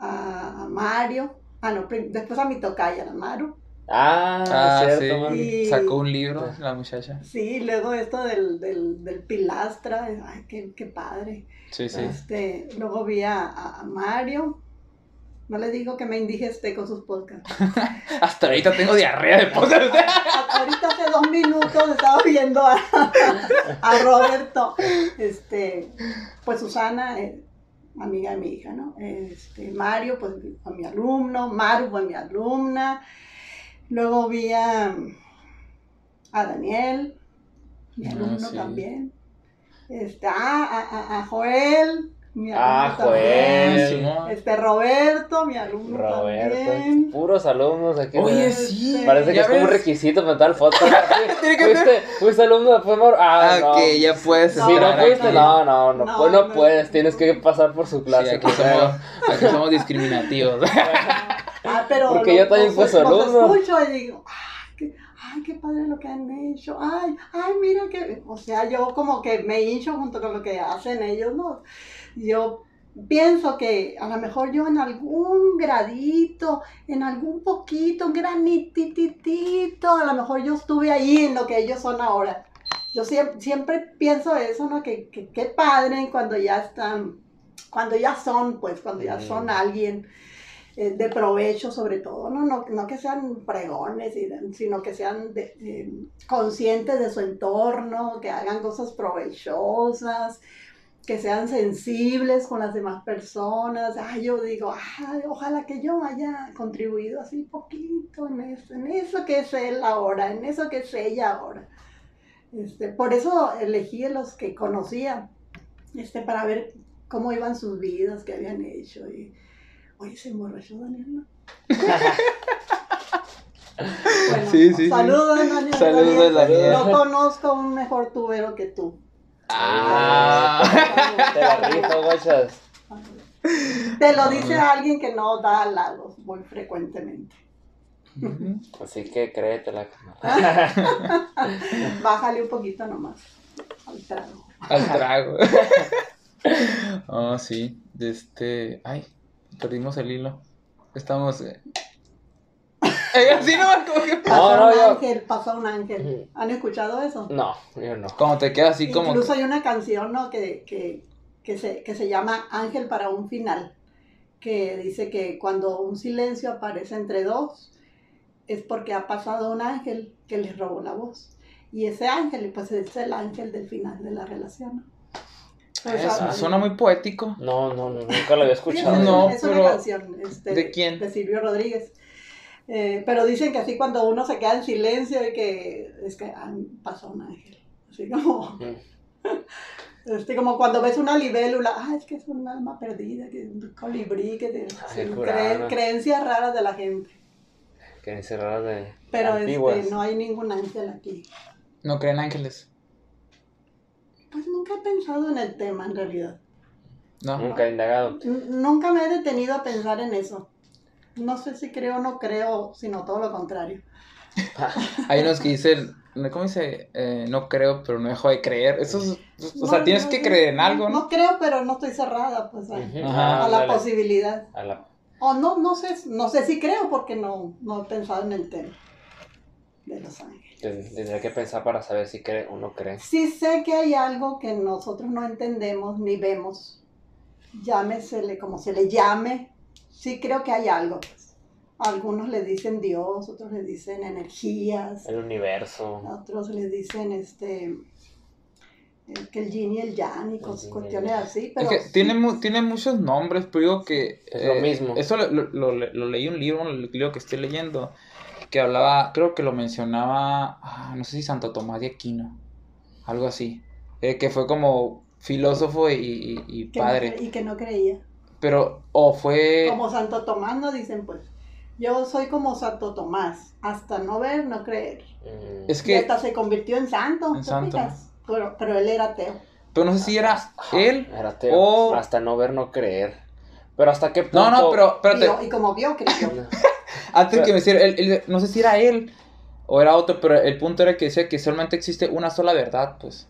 a- a Mario, ah no, después a mi tocaya, a Maru. Ah, Ah, cierto, sí. Sacó un libro la muchacha. Sí, luego esto del, del, del pilastra, ay, qué, qué padre. Sí, sí. Este, luego vi a, Mario. No le digo que me indigeste con sus podcasts. Hasta ahorita tengo diarrea de podcast. A- Ahorita hace dos minutos estaba viendo a, a Roberto. Este, pues Susana, eh, amiga de mi hija, ¿no? Este, Mario, pues fue mi alumno. Maru fue mi alumna. Luego vi a, a Daniel, mi Ah, alumno sí. también. Este, ah, a, a- a Joel, mi alumno Ah. Joel. Simón. Este, Roberto, mi alumno Roberto. también. Puros alumnos aquí. Oye, ¿no? sí. Parece que ¿Ya es como un requisito para entrar al podcast. Tiene que ¿Fuiste, fuiste alumno de Fomor? Ah, Ah, no. ok, ya puedes No, Si no fuiste, no, no, no, No, pues no no. puedes, tienes que pasar por su Sí, clase. aquí, somos, aquí somos discriminativos. Ah, pero Porque yo también fui alumno. escucho y digo, ay qué, ay, qué padre lo que han hecho. Ay, ay, mira que. O sea, yo como que me hincho junto con lo que hacen ellos, ¿no? Yo pienso que a lo mejor yo en algún gradito, en algún poquito, un granititito, a lo mejor yo estuve ahí en lo que ellos son ahora. Yo siempre, siempre pienso eso, ¿no? Que, que qué padre cuando ya están, cuando ya son, pues, cuando ya son alguien eh, de provecho sobre todo, ¿no? No, no que sean pregones, sino que sean de- eh, conscientes de su entorno, que hagan cosas provechosas, que sean sensibles con las demás personas. Ay, yo digo, ay, ojalá que yo haya contribuido así poquito en eso, en eso que es él ahora, en eso que es ella ahora. Este, por eso elegí a los que conocía, este, para ver cómo iban sus vidas, qué habían hecho. Y, oye, se emborrachó Daniel, ¿no? Bueno, Sí, sí, sí. Saludos, Daniel. Saludos, Daniel. No conozco un mejor tubero que tú. Ah. Te la rifo, guachas. Te lo dice alguien que no da halagos muy frecuentemente. Así que créetela. Bájale un poquito nomás al trago. Al trago. Oh, sí. De este. Ay, perdimos el hilo. Estamos. Así no, como que. Pasó no, un yo- ángel, pasó un ángel. ¿Han escuchado eso? No, yo no. Como te quedas así como. Incluso hay una canción ¿no? que, que, que, se, que se llama Ángel para un final, que dice que cuando un silencio aparece entre dos, es porque ha pasado un ángel que les robó la voz. Y ese ángel, pues es el ángel del final de la relación. ¿no? Pues, Eso, ah, suena muy poético. No, no, no, nunca lo había sí, escuchado. es, No, es pero- una canción. este, ¿de quién? De Silvio Rodríguez. Eh, pero dicen que así cuando uno se queda en silencio y que es que ah, pasó un ángel. Así como... Mm. Este, como cuando ves una libélula, ah, es que es un alma perdida, que es un colibrí, que te, Ay, sí, curada. cre- creencias raras de la gente. Que encerradas de Pero antiguas. este, no hay ningún ángel aquí. No creen ángeles. Pues nunca he pensado en el tema en realidad. No. Nunca he indagado. N- nunca me he detenido a pensar en eso. No sé si creo o no creo, sino todo lo contrario. Hay unos que dicen. no, ¿Cómo dice? Eh, no creo, pero no dejo de creer. Eso es- O sea, No, tienes no, que creer en algo, ¿no? No creo, pero no estoy cerrada pues, a, Ujú. Ajá. a la posibilidad. A la- O no, no sé, no sé si creo porque no, no he pensado en el tema. de los ángeles. Ten- Tendría que pensar para saber si cree o no cree. Sí sé que hay algo que nosotros no entendemos ni vemos. Llámesele como se le llame. Sí creo que hay algo. pues. Algunos le dicen Dios, otros le dicen energías, El universo. otros le dicen este eh, que el yin y el yang y El cos- yin y el cuestiones así. Es Pero que sí, tiene, mu- tiene muchos nombres, pero digo que... Es lo mismo. Eso lo, lo- lo- lo leí en un libro, un libro que estoy leyendo, que hablaba, creo que lo mencionaba, ah, no sé si Santo Tomás de Aquino, algo así, eh, que fue como filósofo y, y- y que no padre, y que no creía. Pero, o fue... Como Santo Tomás no dicen pues. Yo soy como Santo Tomás, hasta no ver, no creer. Mm. Es Y que, hasta se convirtió en santo, En. Pero, pero él era ateo. pero no sé si era él, Era ateo. o- Hasta no ver, no creer. Pero hasta qué punto. no, no, pero, espérate, Vio- y como vio, creyó. Antes que me decir, él- él- no sé si era él o era otro, pero el punto era que decía que solamente existe una sola verdad, pues.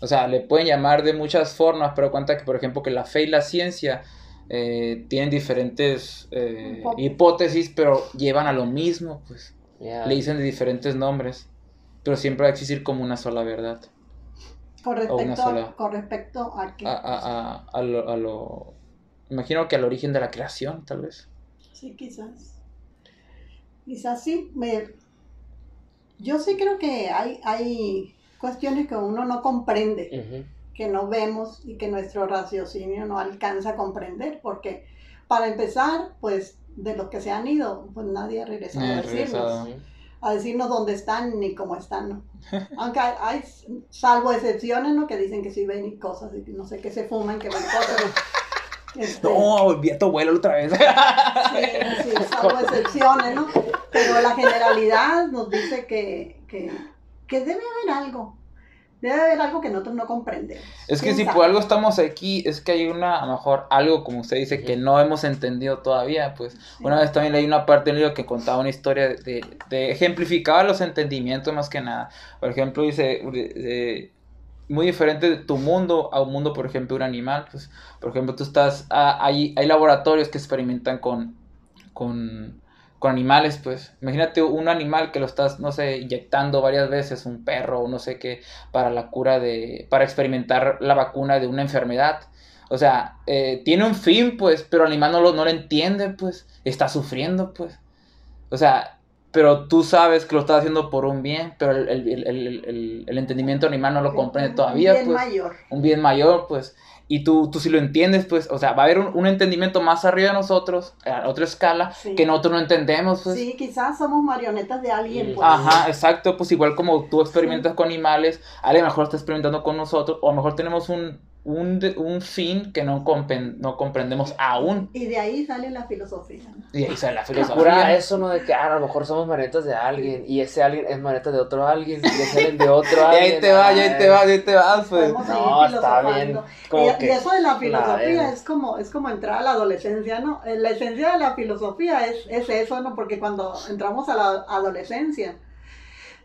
O sea, le pueden llamar de muchas formas, pero cuenta que, por ejemplo, que la fe y la ciencia eh, tienen diferentes eh, hipótesis, pero llevan a lo mismo, pues. Le dicen de diferentes nombres, pero siempre va a existir como una sola verdad. Con respecto, sola. con respecto a que. A, a, a, a lo, a lo- Imagino que al origen de la creación, tal vez. Sí, quizás. Quizás sí. Me... Yo sí creo que hay, hay cuestiones que uno no comprende, Ujú. Que no vemos y que nuestro raciocinio no alcanza a comprender, porque para empezar, pues de los que se han ido, pues nadie ha regresado Nadie a decirnos. regresado. A decirnos dónde están ni cómo están, ¿no? Aunque hay, hay, salvo excepciones, ¿no? Que dicen que sí ven cosas, y no sé, que se fuman, que ven cosas. Este, No, volví a tu abuelo otra vez. Sí, sí, salvo excepciones, ¿no? Pero la generalidad nos dice que, que, que debe haber algo. Debe haber algo que nosotros no comprendemos. Es que ¿Quién si sabe? por algo estamos aquí, es que hay una, a lo mejor, algo como usted dice, que no hemos entendido todavía, pues. Una vez también leí una parte del libro que contaba una historia de, de ejemplificaba los entendimientos más que nada. Por ejemplo, dice, eh, muy diferente de tu mundo a un mundo, por ejemplo, un animal, pues. Por ejemplo, tú estás, ah, hay, hay laboratorios que experimentan con, con, con animales, pues. Imagínate un animal que lo estás, no sé, inyectando varias veces, un perro o no sé qué, para la cura de, para experimentar la vacuna de una enfermedad. O sea, eh, tiene un fin, pues, pero el animal no lo, no lo entiende, pues, está sufriendo, pues. O sea, pero tú sabes que lo estás haciendo por un bien, pero el, el- el- el- entendimiento animal no lo comprende todavía, Bien pues mayor. un bien mayor, pues, y tú, tú si lo entiendes, pues, o sea, va a haber un, un entendimiento más arriba de nosotros, a otra escala, Sí. que nosotros no entendemos, pues. Sí, quizás somos marionetas de alguien, pues. Ajá, exacto, pues igual como tú experimentas con animales, a lo mejor está experimentando con nosotros, o a lo mejor tenemos un, un, un fin que no, compren- no comprendemos aún, Y de ahí sale la filosofía. ¿no? y ahí sale la filosofía. eso, ¿no? De que ah, a lo mejor somos manetas de alguien y ese alguien es maneta de otro alguien y ese de otro Y alguien. ahí te vas, y ahí te vas, y ahí te vas, pues. No, está bien. Como y, que y eso de la filosofía es como, es como entrar a la adolescencia, ¿no? Eh, La esencia de la filosofía es, es eso, ¿no? Porque cuando entramos a la adolescencia,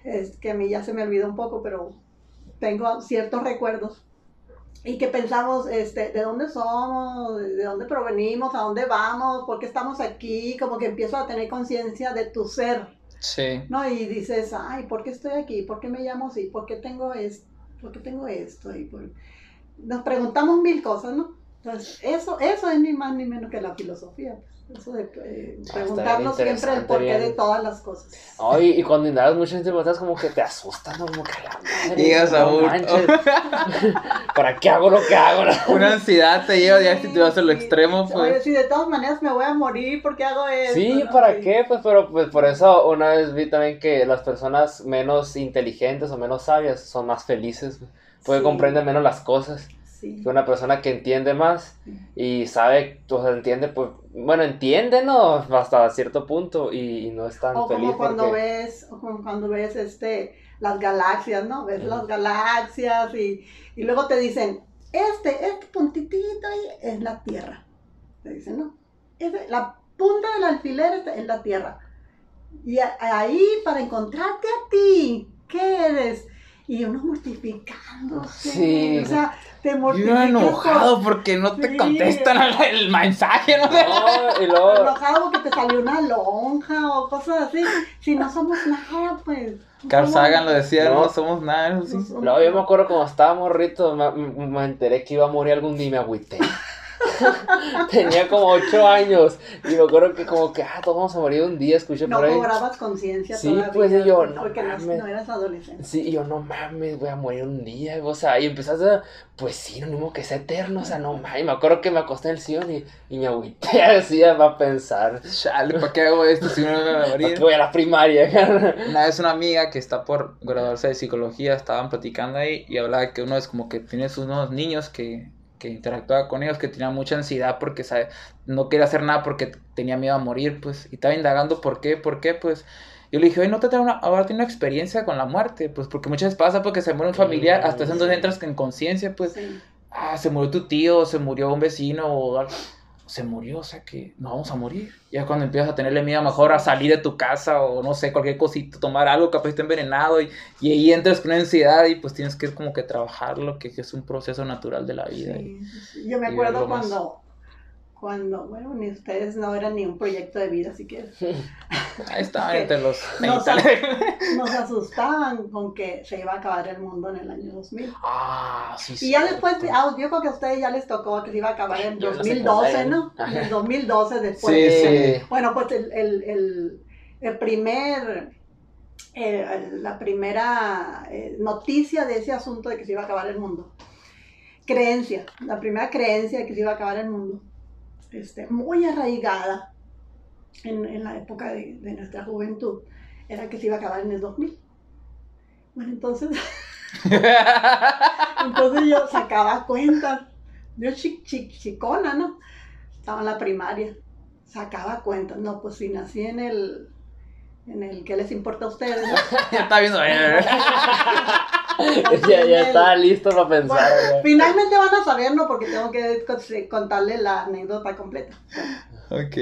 es que a mí ya se me olvidó un poco, pero tengo ciertos recuerdos. Y que pensamos, este, ¿de dónde somos? ¿De dónde provenimos? ¿A dónde vamos? ¿Por qué estamos aquí? Como que empiezo a tener conciencia de tu ser, Sí. ¿no? Y dices, ay, ¿por qué estoy aquí? ¿Por qué me llamo así? ¿Por qué tengo esto? ¿Por qué tengo esto? Y por- Nos preguntamos mil cosas, ¿no? Entonces, eso, eso es ni más ni menos que la filosofía. pues. Eso de eh, Ah, preguntarnos siempre el porqué bien. de todas las cosas. Ay, y cuando indagas mucho en preguntas como que te asustan, ¿no? Como que a la madre. Llegas a no un-. ¿Para qué hago lo que hago? no? Una ansiedad te lleva ya si te vas al Sí, extremo, sí. pues. Oye, si de todas maneras me voy a morir, ¿por qué hago eso? Sí, no? ¿para Sí. qué? Pues, pero pues por eso una vez vi también que las personas menos inteligentes o menos sabias son más felices, güey, porque Sí. comprenden menos las cosas. Sí. Que una persona que entiende más y sabe, o sea, entiende, pues, bueno, entiende, ¿no? Hasta cierto punto y, y no es tan O feliz como cuando porque... ves, o como cuando ves este, las galaxias, ¿no? Ves las galaxias y, y luego te dicen, este, este puntitito ahí es la Tierra. Te dicen, ¿no? Ese- la punta del alfiler es- es la Tierra. Y a- ahí, para encontrarte a ti, ¿qué eres? Y uno mortificándose. Sí. O sea, te Yo mortificas. por- enojado porque no te Sí. contestan el mensaje, no sé. No, y luego. enojado porque te salió una lonja o cosas así. Si no somos nada, pues. no Carl Sagan lo decía, no, No. somos nada. eso sí. no yo me acuerdo cuando estaba morrito, me, me- me enteré que iba a morir algún día y me agüité. Tenía como ocho años y me acuerdo que como que, ah, todos vamos a morir un día, escuché No por ahí. cobrabas conciencia Sí, todavía. pues, y yo, no Porque no, mames. no eras adolescente. Sí, y yo, no mames, voy a morir un día, o sea, y empezaste a, pues sí, no mismo que sea eterno, o sea, no mames, me acuerdo que me acosté en el sillón y, y me agüité así va a pensar, Chale, ¿para qué hago esto si no me voy a ¿para morir? voy a la primaria? Una vez una amiga que está por graduarse de psicología, estaban platicando ahí y hablaba que uno es como que tiene sus unos niños que, que interactuaba con ellos, que tenía mucha ansiedad porque sabe, no quería hacer nada porque tenía miedo a morir, pues, y estaba indagando por qué, por qué, pues. Yo le dije, oye, ¿no te trae una, ahora tiene una experiencia con la muerte? Pues porque muchas veces pasa porque se muere un familiar, hasta eso entonces entras en conciencia, pues, Sí. ah, se murió tu tío, se murió un vecino, o algo. Se murió, o sea que no vamos a morir. Ya cuando empiezas a tenerle miedo, mejor a salir de tu casa o no sé, cualquier cosita, tomar algo, capaz esté envenenado y, y ahí entras con una ansiedad y pues tienes que como que trabajarlo, que es un proceso natural de la vida. Sí. Yo me acuerdo cuando, cuando, bueno, ni ustedes no eran ni un proyecto de vida siquiera. Ahí estaban entre los No 30. Nos asustaban con que se iba a acabar el mundo en el año 2000. Ah, sí, sí. Y ya después, ah, yo creo que a ustedes ya les tocó que se iba a acabar en Yo en la 2012, secundaria. ¿no? En el 2012 después. Sí, de- sí. Bueno, pues el, el, el, el primer, eh, la primera eh, noticia de ese asunto de que se iba a acabar el mundo. Creencia, la primera creencia de que se iba a acabar el mundo. Este, muy arraigada en, en la época de, de nuestra juventud, era que se iba a acabar en el 2000. Bueno, entonces, entonces yo sacaba cuentas. Yo chi, chi- chicona, ¿no? Estaba en la primaria. Sacaba cuentas. No, pues si nací en el... En el que les importa a ustedes. está viendo. ya, ya estaba listo para pensar. Bueno, finalmente van a saber, ¿no? Porque tengo que con- contarle la anécdota completa. ok.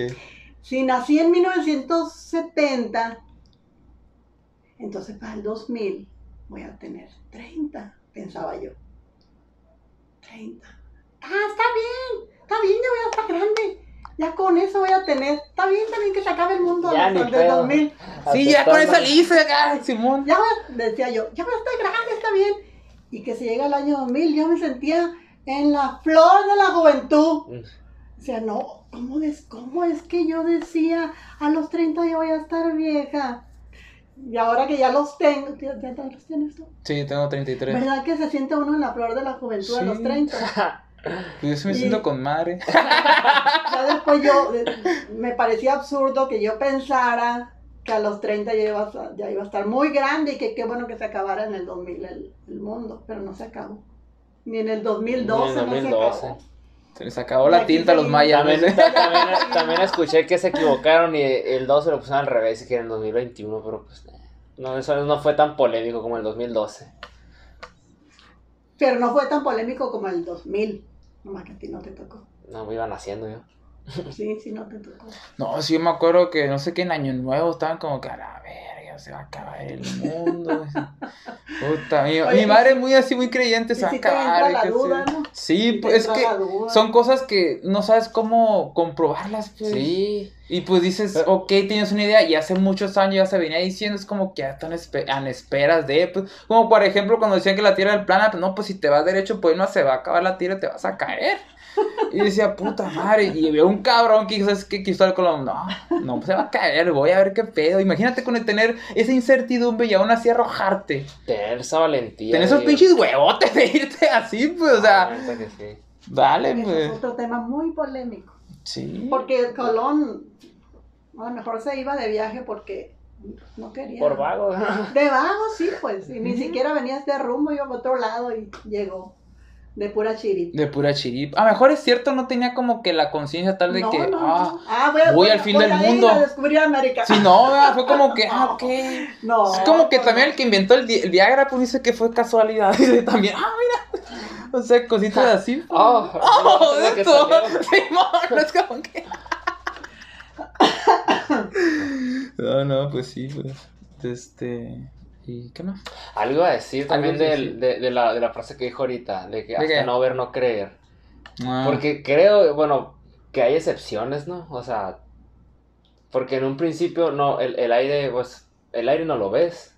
Si nací en 1970, entonces para el 2000 voy a tener 30, pensaba yo. 30. Ah, está bien, está bien, ya voy a estar grande. Ya con eso voy a tener. Está bien, está bien que se acabe el mundo Ya, ni del pedo. 2000. Sí, ya con esa Aceptando. lista, acá, Simón. Ya decía yo, ya voy a estar grande, está bien. Y que se llega el año 2000, yo me sentía en la flor de la juventud. O sea, no, ¿cómo es, ¿cómo es que yo decía a los 30 ya voy a estar vieja? Y ahora que ya los tengo, ¿ya, ya los tienes tú? Sí, tengo 33. ¿Verdad que se siente uno en la flor de la juventud a los Sí. 30? Pues yo sí me Y- siento con madre. Ya después yo, eh, me parecía absurdo que yo pensara que a los 30 ya iba a, estar- ya iba a estar muy grande y que qué bueno que se acabara en el 2000 el, el mundo, pero no se acabó. Ni en el 2012, Ni en el no se 2012. acabó. Se les acabó la tinta a los mayas. También, ¿ves? también, también escuché que se equivocaron y el 12 lo pusieron al revés y que era en 2021, pero pues eh, no, eso no fue tan polémico como el 2012. Pero no fue tan polémico como el 2000. Nomás que a ti no te tocó. No me iban haciendo yo. Sí, sí, no te tocó. No, sí, yo me acuerdo que no sé qué en Año Nuevo estaban como que a la verga, se va a acabar el mundo. Puta, mi, Oye, mi madre es muy así, muy creyente, se va a acabar. la duda, sí. pues es que son cosas que no sabes cómo comprobarlas. Pues. Sí. Y pues dices, Pero- ok, tienes una idea, y hace muchos años ya se venía diciendo, es como que ya están espe- en esperas de, pues, como por ejemplo cuando decían que la Tierra era plana, pues no, pues si te vas derecho, pues no se va a acabar la Tierra y te vas a caer. Y decía, puta madre, y veo un cabrón que ¿sabes qué? quiso con lo- no, no pues se va a caer, voy a ver qué pedo. Imagínate con el tener esa incertidumbre y aún así arrojarte. Tener esa valentía. Tener esos pinches huevotes de irte así, pues, o Ah, sea, neta que sí. dale, Ese es pues. otro tema muy polémico. Sí. Porque Colón a lo mejor se iba de viaje porque no quería. Por vago. De vago, sí, pues. Y ni siquiera venía este rumbo, iba a otro lado y llegó. De pura chirita. De pura chiripa. A lo mejor es cierto, no tenía como que la conciencia tal de no, que, no, ah, no. Ah, voy, a- voy voy al fin voy del a mundo. a descubrir América. Si no, ¿verdad? fue como que, ah, ok. No. Es como que también el que inventó el, el Viagra, pues dice que fue casualidad. Dice también, ah, mira. O sea, cositas así. pues. Oh, Oh, qué esto. Simón, no es como que. No, no, pues sí, pues. Este. ¿Y qué más? Algo iba a decir también del- de, de la, de la frase que dijo ahorita, de que ¿De hasta qué? no ver, no creer. Ah, Porque creo, bueno, que hay excepciones, ¿no? O sea, porque en un principio no, el, el aire, pues, el aire no lo ves,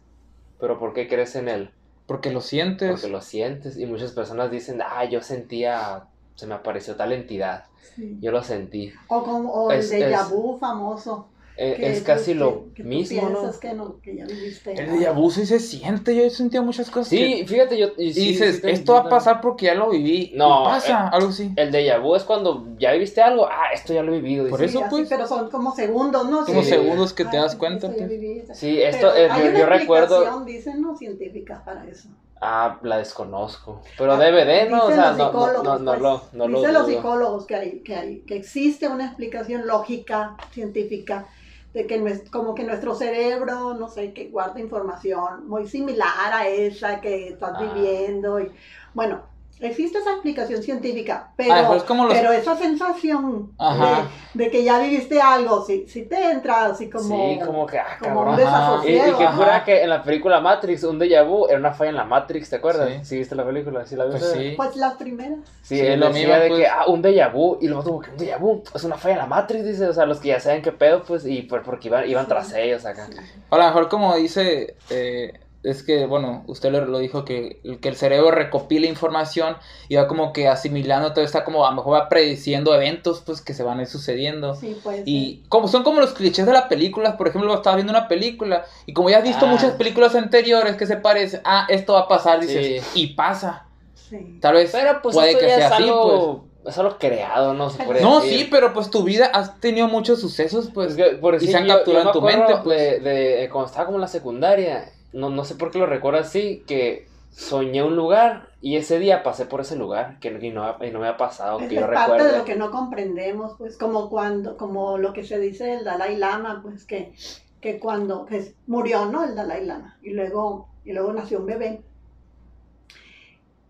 pero ¿por qué crees en él? Porque lo sientes. Porque lo sientes y muchas personas dicen, ah, yo sentía, se me apareció tal entidad, Sí. yo lo sentí. O como o Es- el déjà es- vu famoso. Eh, que es casi que- lo que mismo, ¿no? que, no, que ya viviste. El déjà vu sí se siente. Yo he sentido muchas cosas. que- Sí, fíjate, yo... Y dices, esto va a pasar porque ya lo viví. No, pasa, algo así. El déjà vu es cuando ya viviste algo, ah, esto ya lo he vivido. Por dices. eso, pues. Pero son como segundos, ¿no? Como Sí. segundos que te das cuenta. esto pues. viví. Sí, esto, Pero eh, hay yo, una yo recuerdo... explicación, dicen, ¿no? Científica para eso. Ah, la desconozco. Pero Ah, DVD, ¿no? O sea, los no, no, psicólogos, no, no pues, lo, no lo Dicen los dudo. psicólogos que hay, que hay, que existe una explicación lógica, científica, de que nues- como que nuestro cerebro, no sé, que guarda información muy similar a esa que estás Ah. viviendo. Y, bueno, existe esa explicación científica, pero, Ah, pero es como los- pero esa sensación Ajá. de, de que ya viviste algo, si, si te entra así como, sí, como que, ah, como un. Ajá. Y, y desasosiego. que ¿no? jura que en la película Matrix, un déjà vu era una falla en la Matrix, ¿te acuerdas? Sí. Sí, viste la película, sí la Pues viste. sí. Pues las primeras. Sí, Sí, él lo mismo, de pues. que, ah, un déjà vu, y luego tuvo que un déjà vu, es una falla en la Matrix, dice, o sea, los que ya saben qué pedo, pues, y por, porque iban, iban Sí. tras ellos acá. Sí. A lo mejor como dice, eh, es que, bueno, usted lo, lo dijo, que, que el cerebro recopila información y va como que asimilando todo, está como a lo mejor va prediciendo eventos pues que se van a ir sucediendo. Sí, pues. Y como son como los clichés de las películas, por ejemplo, estaba viendo una película y como ya has visto Ah. muchas películas anteriores que se parecen, ah, esto va a pasar, dices, Sí. y pasa. Sí. Tal vez Pero pues puede que sea así, algo, es algo creado, ¿no? Se puede No, decir. sí, pero pues tu vida has tenido muchos sucesos, pues. Es que, por y se han yo- capturado yo en tu mente, pues. De, de cuando estaba como en la secundaria, no, no sé por qué lo recuerdo así, que soñé un lugar y ese día pasé por ese lugar que, y no, y no me ha pasado, Es que yo parte de lo que no comprendemos, pues como cuando, como lo que se dice del Dalai Lama, pues que, que cuando que murió, ¿no? El Dalai Lama y luego y luego nació un bebé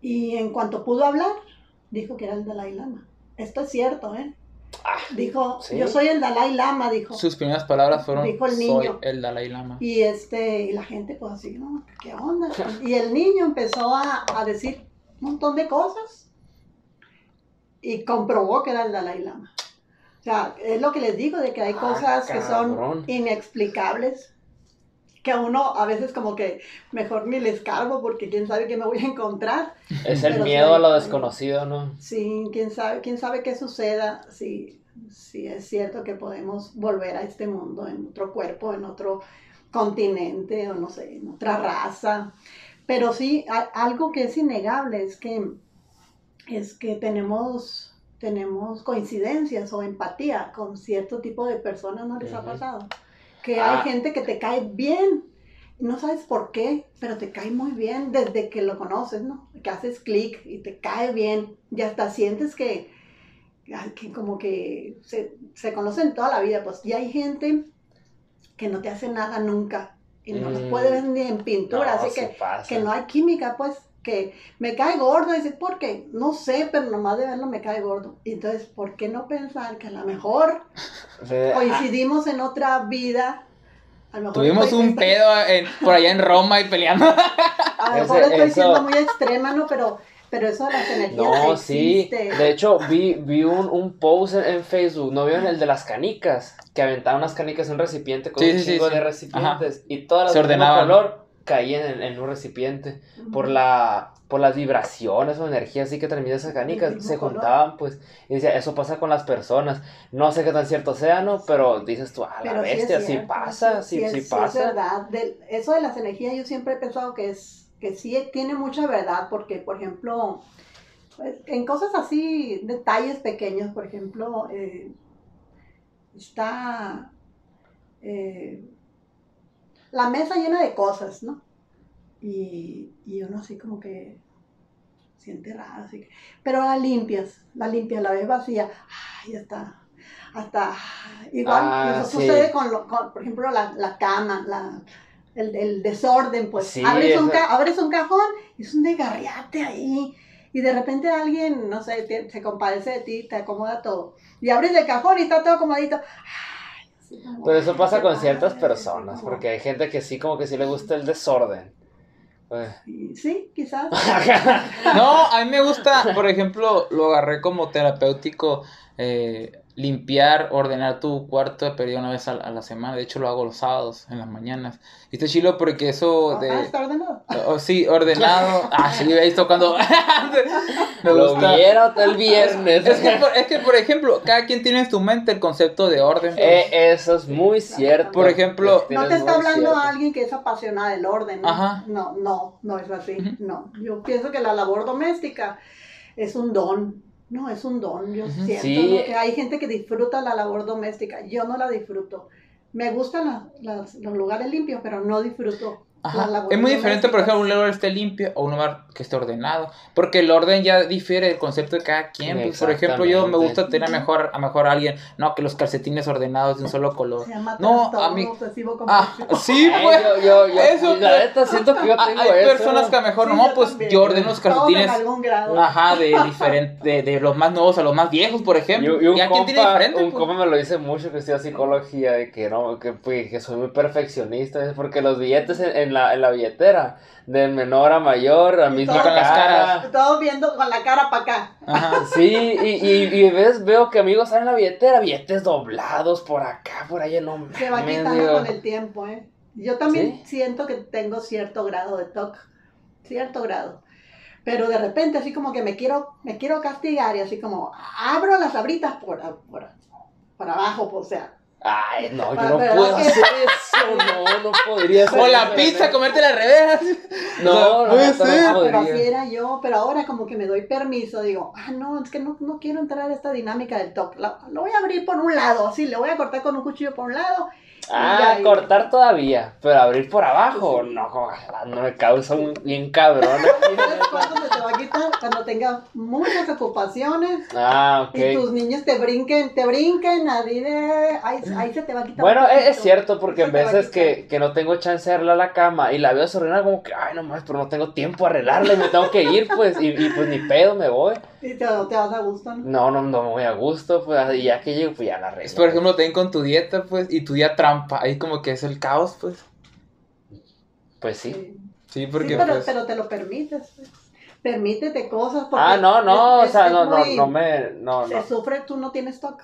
y en cuanto pudo hablar dijo que era el Dalai Lama. Esto es cierto, ¿eh? Ah, Dijo, ¿sí? yo soy el Dalai Lama, dijo. Sus primeras palabras fueron Dijo el soy niño. el Dalai Lama. Y este, y la gente pues así, ¿no? ¿Qué onda? Y el niño empezó a, a decir un montón de cosas y comprobó que era el Dalai Lama. O sea, es lo que les digo, de que hay Ah, cosas que son inexplicables, que a uno a veces como que mejor ni les cargo porque quién sabe qué me voy a encontrar. Es el Pero sí miedo a lo desconocido, ¿no? Sí, quién sabe, quién sabe qué suceda si, si es cierto que podemos volver a este mundo en otro cuerpo, en otro continente o no sé, en otra raza. Pero sí, a- algo que es innegable es que, es que tenemos, tenemos coincidencias o empatía con cierto tipo de personas, ¿no les ha pasado? Que Ah. hay gente que te cae bien, no sabes por qué, pero te cae muy bien desde que lo conoces, ¿no? Que haces clic y te cae bien y hasta sientes que, que como que se, se conocen toda la vida, pues y hay gente que no te hace nada nunca y no los Mm. puedes ver ni en pintura, No, así sí que, que no hay química, pues que me cae gordo, dice, ¿por qué? No sé, pero nomás de verlo me cae gordo. Entonces, ¿por qué no pensar que a lo mejor ah, coincidimos en otra vida? A lo mejor Tuvimos un pedo en- por allá en Roma y peleando. A lo mejor estoy eso- siendo muy extrema, ¿no? Pero, pero eso de las energías No, sí. De hecho, vi, vi un, un post en, Facebook, ¿no vieron el de las canicas? Que aventaban unas canicas en un recipiente con Sí, un sí, chingo sí. de recipientes. Y todas las Se ordenaban. color caían en, en un recipiente. Por la por las vibraciones o energías así que transmiten esas canicas, se color. juntaban, pues, y decía, eso pasa con las personas. No sé qué tan cierto sea, ¿no? Pero dices tú, a la Pero sí bestia, sí, cierto, pasa, sí, es- sí, es pasa. verdad. Eso de las energías yo siempre he pensado que es que sí tiene mucha verdad porque, por ejemplo, pues, en cosas así, detalles pequeños, por ejemplo, eh, está eh, la mesa llena de cosas, ¿no? Y, y uno así como que siente raro, así que- pero la limpias, la limpias, la ves vacía, ay, ya está, hasta, igual, Ah, eso sí. sucede con, lo- con, por ejemplo, la, la cama, la, el, el desorden, pues, Sí, abres, un eso- ca- abres un cajón y es un desgarriate ahí, y de repente alguien, no sé, te- se compadece de ti, te acomoda todo, y abres el cajón y está todo acomodito, Pero eso pasa ¿qué con ciertas personas, porque hay gente que sí, como que sí le gusta el desorden. Y- Sí, quizás. No, a mí me gusta, por ejemplo, lo agarré como terapéutico, eh, limpiar, ordenar tu cuarto de periodo una vez a, a la semana. De hecho, lo hago los sábados, en las mañanas. Y está chilo porque eso Ah, de... está ordenado. Oh, sí, ordenado. Ah, sí, he visto cuando... me lo gusta. vieron el viernes. Es que, por, es que, por ejemplo, cada quien tiene en su mente el concepto de orden. pues. Eh, eso es muy cierto. Por ejemplo, No te está hablando cierto. alguien que es apasionada del orden. ¿no? Ajá. No, no, no es así. No, yo pienso que la labor doméstica es un don. No, es un don. Yo siento Sí. ¿no? que hay gente que disfruta la labor doméstica. Yo no la disfruto. Me gustan la- las- los lugares limpios, pero no disfruto Ajá. la Es muy diferente, por ejemplo, un lugar esté limpio o un lugar que esté ordenado. Porque el orden ya difiere del concepto de cada quien. pues, por ejemplo, yo me gusta tener mejor, a mejor a alguien, no, que los calcetines ordenados de un solo color. Se llama No, a mí- Ah, sí, Ay, pues. yo, yo, yo, eso, la neta siento que yo tengo Hay eso. personas que a mejor, Sí, no, pues también. yo ordeno los calcetines. algún grado. Ajá, de diferente, de, de los más nuevos a los más viejos, por ejemplo. Y, y un, ya quien tiene compa, diferente. un pues. compa me lo dice mucho que estudia psicología, de que no, que, pues, que soy muy perfeccionista, es porque los billetes en, en la, en la billetera, de menor a mayor, a misma con las cara. caras. Todos viendo con la cara para acá. Ajá. Sí, y, y, y ves, veo que amigos salen en la billetera, billetes doblados por acá, por allá, no Se va quitando digo. con el tiempo, ¿eh? Yo también ¿Sí? siento que tengo cierto grado de TOC, cierto grado. Pero de repente así como que me quiero, me quiero castigar y así como abro las abritas por, por, por abajo, pues, o sea. Ay, no, yo no puedo hacer eso, no, no podría hacer O la pizza, no. comerte las revejas. No, no, puede no, ser. Pero así era yo, pero ahora como que me doy permiso, digo, ah, no, es que no, no quiero entrar a esta dinámica del TOC. Lo, lo voy a abrir por un lado, así, le voy a cortar con un cuchillo por un lado. Ah, cortar todavía, pero abrir por abajo, Sí. no, no me causa un bien cabrón. aquí, ¿Sabes neta. cuándo se te va a quitar? Cuando tengas muchas ocupaciones. Ah, ok. Y tus niños te brinquen, te brinquen, así de... Ahí, ahí se te va a quitar. Bueno, un es, cierto, porque en veces que, que no tengo chance de arreglar la cama y la veo desordenada como que, ay, no más, pero no tengo tiempo a arreglarla y me tengo que ir, pues, y, y pues ni pedo me voy. Y te, te vas a gusto, ¿no? No, no, no me voy a gusto, pues, y ya que llego, pues ya la. Es, por ejemplo, también con tu dieta, pues, y tu día trampa. Ahí como que es el caos, pues. Pues sí. Sí. Sí, Sí, porque pero, pues. pero te lo permites. pues. Permítete cosas. porque Ah, no, no, es- o sea, es no, no, muy- no me, no, Se no. sufre, tú no tienes TOC.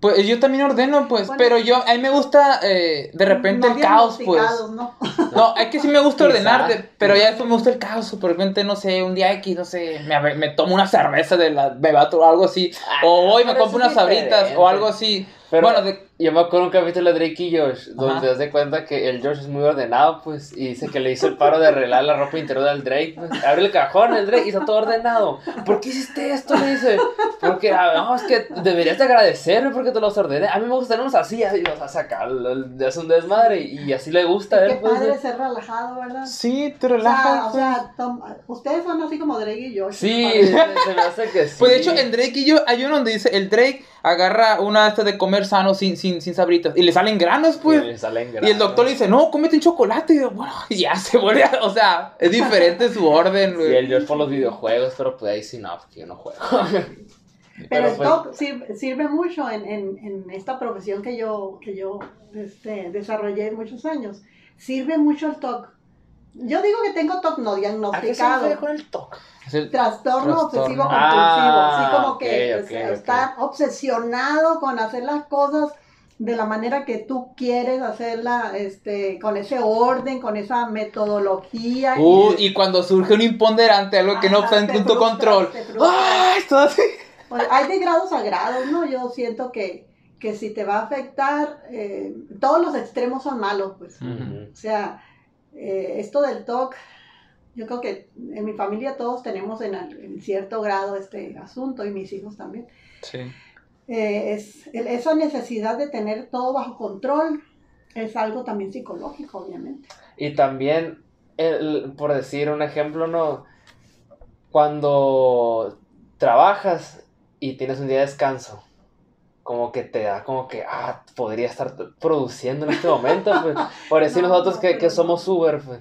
Pues yo también ordeno, pues, Bueno. pero yo, a mí me gusta de repente No el caos, pues. ¿no? No, es que sí me gusta ordenar, de- pero ya después me gusta el caos. De repente, no sé, un día X, no sé, me, me tomo una cerveza de la bebato o algo así. O voy y me compro unas sabritas diferente. o algo así. Pero bueno, de, yo me acuerdo un capítulo de Drake y Josh, donde Ajá. te das de cuenta que el Josh es muy ordenado, pues, y dice que le hizo el paro de arreglar la ropa interior del Drake, pues, abre el cajón, el Drake, y está todo ordenado. ¿Por qué hiciste esto? Le dice, porque, ah, no, es que deberías de agradecerme porque te los ordené. A mí me gusta tenerlos así, y los hace acá, es un desmadre, y, así le gusta a Qué él, pues. padre ser relajado, ¿verdad? sí, te O sea, relajas. o sea, tom- ustedes son así como Drake y yo. Sí, se, me hace que sí. Pues de hecho, en Drake y yo, hay uno donde dice, el Drake agarra una de estas de comer sano sin, sin, sin sabritas. Y le salen granos, pues. Sí, le salen Y el granos. doctor le dice, no, cómete un chocolate. Y yo, bueno, y ya se vuelve, a- o sea, es diferente su orden, Sí, güey. el Josh por los videojuegos, pero pues ahí sí no, porque yo no juego. Pero, el pues, TOC sirve, sirve mucho en, en, en esta profesión que yo, que yo este, desarrollé muchos años. Sirve mucho el TOC. Yo digo que tengo TOC no ¿A qué se diagnosticado. el? Es el- Trastorno Trastorno. obsesivo compulsivo. Ah, sí, como que ok, es- ok. estar obsesionado con hacer las cosas de la manera que tú quieres hacerla, este, con ese orden, con esa metodología. y- Uh, y cuando surge un imponderante, algo que no está en tu control. ¡Ah! Esto así. Pues, hay de grados a grados, ¿no? Yo siento que, que si te va a afectar, eh, todos los extremos son malos, pues. O sea, eh, esto del TOC, yo creo que en mi familia todos tenemos en, en cierto grado este asunto y mis hijos también. Sí. Eh, es, el- esa necesidad de tener todo bajo control es algo también psicológico, obviamente. Y también, el- por decir un ejemplo, ¿no? Cuando trabajas y tienes un día de descanso, como que te da como que, ah, podría estar produciendo en este momento, pues. Por decir No, nosotros no, que, que somos Uber, pues.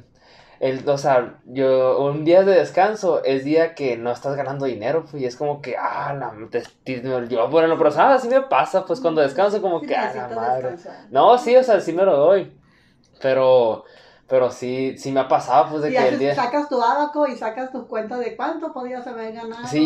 El, o sea, yo, un día de descanso es día que no estás ganando dinero, pues, y es como que, ah, la, te, te- yo, bueno, pero ¿sabes? Así me pasa, pues, cuando descanso, como Sí que, ah, la madre. descansar. No, sí, o sea, sí me lo doy, pero, pero sí, sí me ha pasado, pues, de Y que el día... sacas tu abaco y sacas tus cuentas de cuánto podías haber ganado. Sí,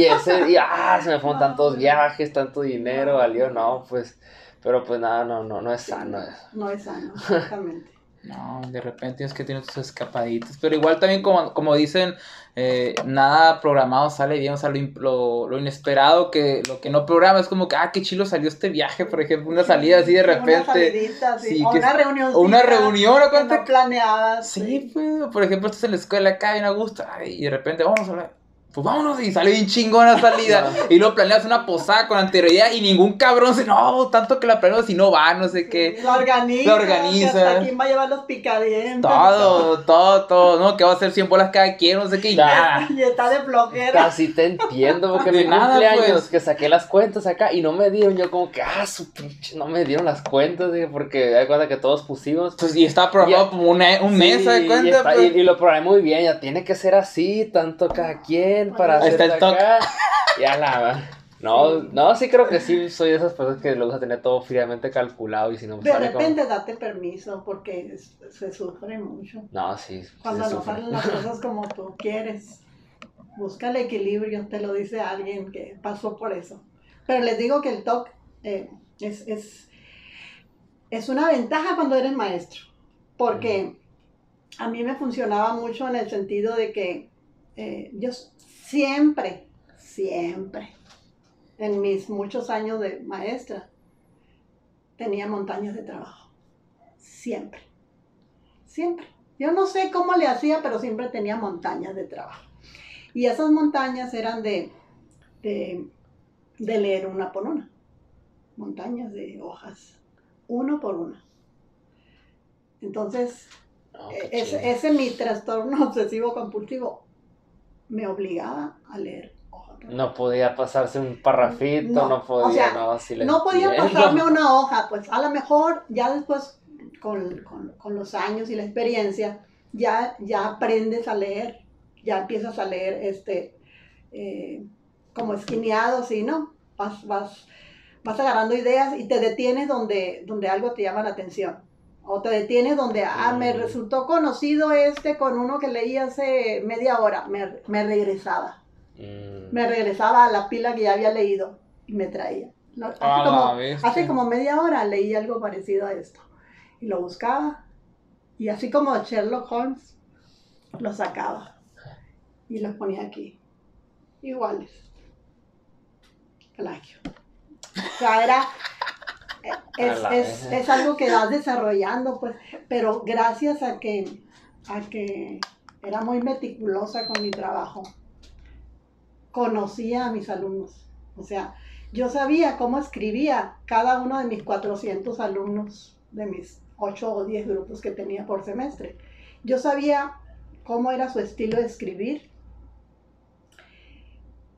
y ese, y, ah, se me fueron No, tantos no. viajes, tanto dinero, No. valió, no, pues, pero pues nada, no, no, no es sano eso. No es sano, exactamente. No, de repente es que tiene tus escapaditas. Pero igual también como, como dicen, eh, nada programado sale bien. O sea, lo, in- lo, lo inesperado, que lo que no programa es como que, ah, qué chilo salió este viaje, por ejemplo, una salida así de Una repente. salidita, sí, sí, o que- una reunión. o una reunión, ¿o cuánto- no planeabas. Sí, pues, por ejemplo, estás en la escuela acá bien a gusto, ay, y de repente, vamos a hablar. Pues vámonos, y sale bien chingona la salida. y luego planeas una posada con anterioridad y ningún cabrón se, no, tanto que la planeamos y no va, no sé qué. Lo organiza. Lo organiza. quién va a llevar los picadientes. Todo, todo, todo, ¿no? Que va a ser 100 bolas cada quien, no sé qué, y Ya. nada. Y está de flojera. Casi te entiendo, porque De mi nada, cumpleaños, pues. que saqué las cuentas acá y no me dieron, yo como que, ah, su pinche, no me dieron las cuentas, dije, porque hay cuenta que todos pusimos. Pues, y estaba programado como un mes, Sí, ¿se da y, cuenta? está- pues? y- y lo programé muy bien, ya tiene que ser así, tanto cada quien para Ahí está hacer el toque. acá. Ya la. No, no, sí creo que sí soy de esas personas que le gusta tener todo fríamente calculado y si no me De sale como- repente date permiso porque es- se sufre mucho. No, sí. sí Cuando se no sufre. salen las cosas como tú quieres. Busca el equilibrio, te lo dice alguien que pasó por eso. Pero les digo que el TOC eh, es, es, es una ventaja cuando eres maestro. Porque a mí me funcionaba mucho en el sentido de que eh, yo siempre, siempre, en mis muchos años de maestra, tenía montañas de trabajo. Siempre. Siempre. Yo no sé cómo le hacía, pero siempre tenía montañas de trabajo. Y esas montañas eran de, de, de leer una por una. Montañas de hojas, uno por una. Entonces, qué e- ese, ese mi trastorno obsesivo compulsivo me obligaba a leer hoja por hoja. No podía pasarse un parrafito, no, No, podía, o sea, no, sí No podía pasarme una hoja, pues a lo mejor ya después, con, con- con los años y la experiencia, ya, ya aprendes a leer, ya empiezas a leer este, eh, como esquineado, así, ¿no? Vas, vas, vas agarrando ideas y te detienes donde, donde algo te llama la atención. O te detienes donde, ah, me resultó conocido este con uno que leí hace media hora, me, me regresaba. Mm. me regresaba a la pila que ya había leído y me traía. Hace, Ah, como, hace como media hora leí algo parecido a esto y lo buscaba y así como Sherlock Holmes lo sacaba y los ponía aquí. Iguales. Plagio. O sea era es, es- es algo que vas desarrollando pues pero gracias a que a que era muy meticulosa con mi trabajo conocía a mis alumnos. O sea, yo sabía cómo escribía cada uno de mis 400 alumnos de mis 8 o 10 grupos que tenía por semestre. Yo sabía cómo era su estilo de escribir.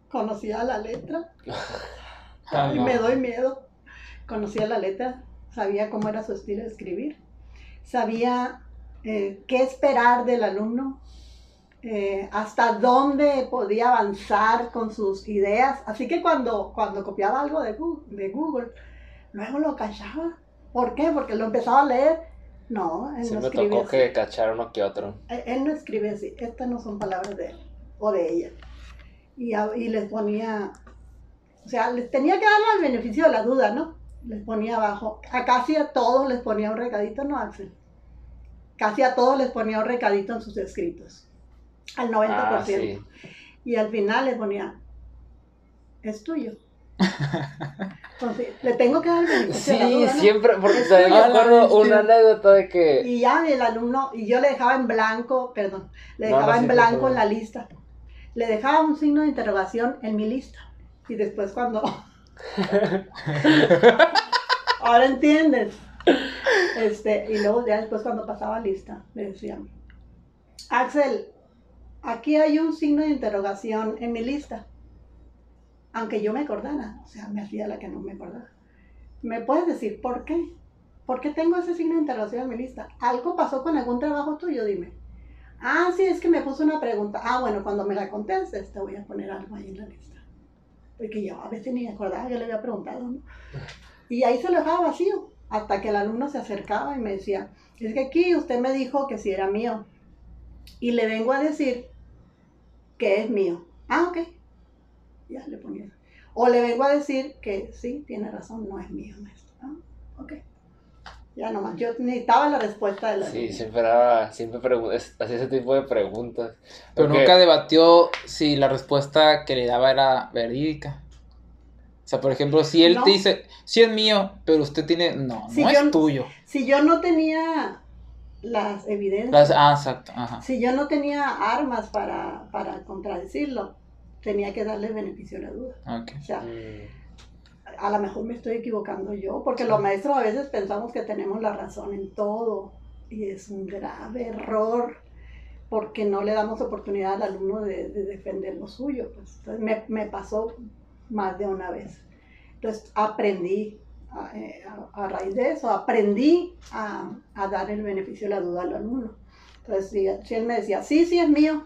Conocía la letra y me doy miedo. Conocía la letra, sabía cómo era su estilo de escribir, sabía eh, qué esperar del alumno, eh, hasta dónde podía avanzar con sus ideas. Así que cuando, cuando copiaba algo de Google, de Google, luego lo cachaba. ¿Por qué? Porque lo empezaba a leer. No, él Sí no me escribe tocó así. que cachar uno que otro. Él, él no escribe así. Estas no son palabras de él o de ella. Y, y les ponía, o sea, les tenía que darle el beneficio de la duda, ¿no? Les ponía abajo. A casi a todos les ponía un recadito, ¿no, Axel? Casi a todos les ponía un recadito en sus escritos. Al 90%. Ah, sí. Y al final les ponía, es tuyo. Entonces, le tengo que dar el Sí, duda, ¿no? siempre, porque también me acuerdo una anécdota de que... Y ya el alumno, y yo le dejaba en blanco, perdón, le No, no, dejaba sí, en blanco en la lista. Le dejaba un signo de interrogación en mi lista. Y después cuando... Ahora entiendes. Este, y luego ya después cuando pasaba lista, le decían, Axel, aquí hay un signo de interrogación en mi lista. Aunque yo me acordara, o sea, me hacía la que no me acordaba. ¿Me puedes decir por qué? ¿Por qué tengo ese signo de interrogación en mi lista? ¿Algo pasó con algún trabajo tuyo? Dime. Ah, sí, es que me puso una pregunta. Ah, bueno, cuando me la contestes te voy a poner algo ahí en la lista. Porque yo a veces ni me acordaba que le había preguntado, ¿no? Y ahí se lo dejaba vacío, hasta que el alumno se acercaba y me decía, es que aquí usted me dijo que si era mío. Y le vengo a decir que es mío. Ah, ok. Ya le ponía. O le vengo a decir que sí, tiene razón, no es mío, maestro. Ah, ok. Ya nomás, yo necesitaba la respuesta de la Sí, siempre era, siempre hacía ese tipo de preguntas. Pero Porque- nunca debatió si la respuesta que le daba era verídica. O sea, por ejemplo, si él No. te dice, sí es mío, pero usted tiene, no, Si no yo- es tuyo. Si yo no tenía las evidencias, Las- ah, exacto, ajá. si yo no tenía armas para, para contradecirlo, tenía que darle beneficio a la duda. Ok. O sea, Mm, a lo mejor me estoy equivocando yo, porque los maestros a veces pensamos que tenemos la razón en todo y es un grave error porque no le damos oportunidad al alumno de, de defender lo suyo. Pues. Entonces me, me pasó más de una vez. Entonces aprendí a, eh, a- a raíz de eso, aprendí a, a dar el beneficio de la duda al alumno. Entonces si, si él me decía, sí, sí es mío,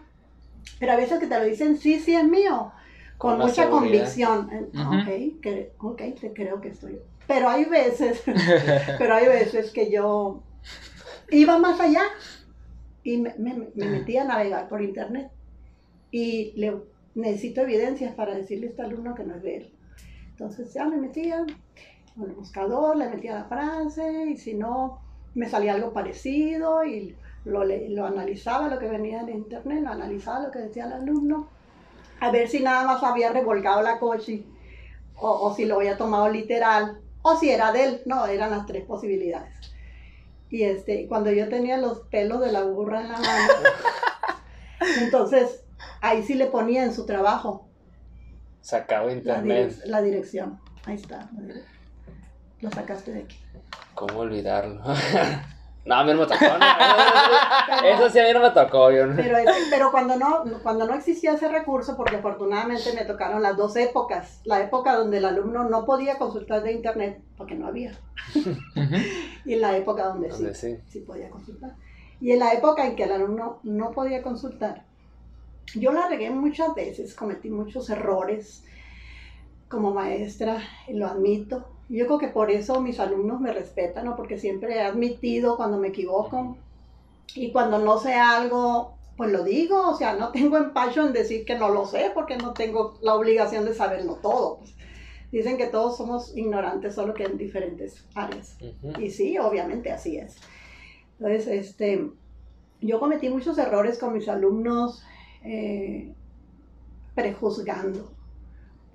pero a veces que te lo dicen, sí, sí es mío, con mucha seguridad. convicción. Eh, Ujú. Ok, que- ok, creo que estoy. Pero hay veces, pero hay veces que yo iba más allá y me, me- me metí a navegar por internet y le necesito evidencias para decirle a este alumno que no es de él. Entonces ya me metía con el buscador, le metía la frase y si no me salía algo parecido y lo, lo analizaba lo que venía en internet, lo analizaba lo que decía el alumno, a ver si nada más había revolcado la coche o, o si lo había tomado literal o si era de él, no, eran las tres posibilidades. Y este, cuando yo tenía los pelos de la burra en la mano, entonces ahí sí le ponía en su trabajo Sacaba la, internet. direc- la dirección. Ahí está. la Lo sacaste de aquí. ¿Cómo olvidarlo? no, a mí no me tocó. no, eso, sí a mí no me tocó. Yo no. Pero, es- pero cuando, no, cuando no existía ese recurso, porque afortunadamente me tocaron las dos épocas, la época donde el alumno no podía consultar de internet, porque no había, y la época donde sí, Donde sí. sí podía consultar. Y en la época en que el alumno no podía consultar, yo la regué muchas veces, cometí muchos errores como maestra, y lo admito. Yo creo que por eso mis alumnos me respetan, ¿no? porque siempre he admitido cuando me equivoco y cuando no sé algo, pues lo digo, o sea, no tengo empacho en decir que no lo sé porque no tengo la obligación de saberlo todo. pues. Dicen que todos somos ignorantes, solo que en diferentes áreas. Ujú. Y sí, obviamente así es. Entonces, este, yo cometí muchos errores con mis alumnos eh, prejuzgando,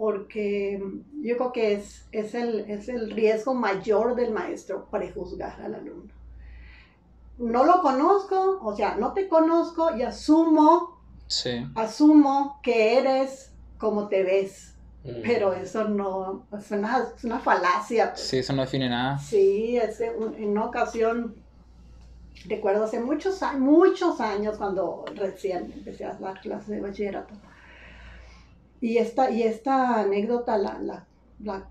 porque yo creo que es, es, el, es el riesgo mayor del maestro prejuzgar al alumno. No lo conozco, o sea, no te conozco y asumo, Sí. asumo que eres como te ves, Mm. pero eso no, es una, es una falacia. pues. Sí, eso no define nada. Sí, ese, un- en una ocasión, recuerdo hace muchos años, muchos años cuando recién empecé a dar clases de bachillerato. Y esta, y esta anécdota la, la, la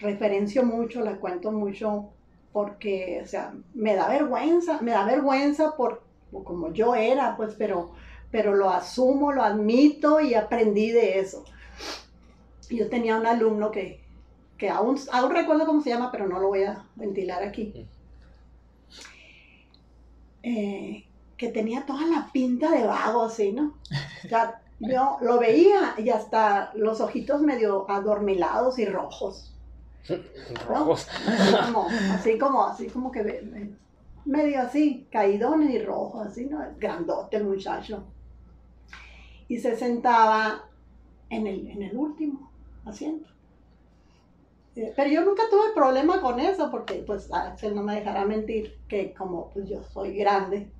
referencio mucho, la cuento mucho, porque, o sea, me da vergüenza, me da vergüenza por, por como yo era, pues, pero, pero lo asumo, lo admito y aprendí de eso. Yo tenía un alumno que, que aún, aún recuerdo cómo se llama, pero no lo voy a ventilar aquí. Eh, que tenía toda la pinta de vago, así, ¿no? O sea, yo lo veía y hasta los ojitos medio adormilados y rojos. Rojos. Así como, así como, así como que medio así, caídones y rojos, así, ¿no? Grandote el muchacho. Y se sentaba en el, en el último asiento. Eh, Pero yo nunca tuve problema con eso, porque pues Axel no me dejará mentir que como pues yo soy grande,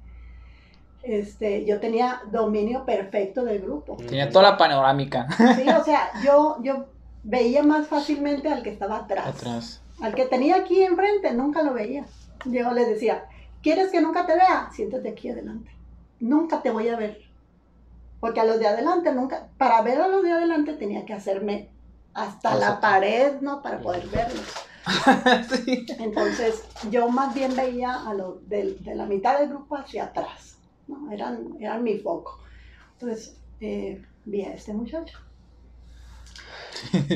este, yo tenía dominio perfecto del grupo. Tenía toda la panorámica Sí, o sea, yo, yo veía más fácilmente al que estaba atrás. atrás. Al que tenía aquí enfrente, nunca lo veía. Yo les decía, ¿quieres que nunca te vea? Siéntate aquí adelante. Nunca te voy a ver. Porque a los de adelante nunca, para ver a los de adelante tenía que hacerme hasta la pared, ¿no? Para poder verlos. sí. Entonces, yo más bien veía a los del- de, la mitad del grupo hacia atrás. ¿No? Eran, eran mi foco. Entonces, eh, vi a este muchacho.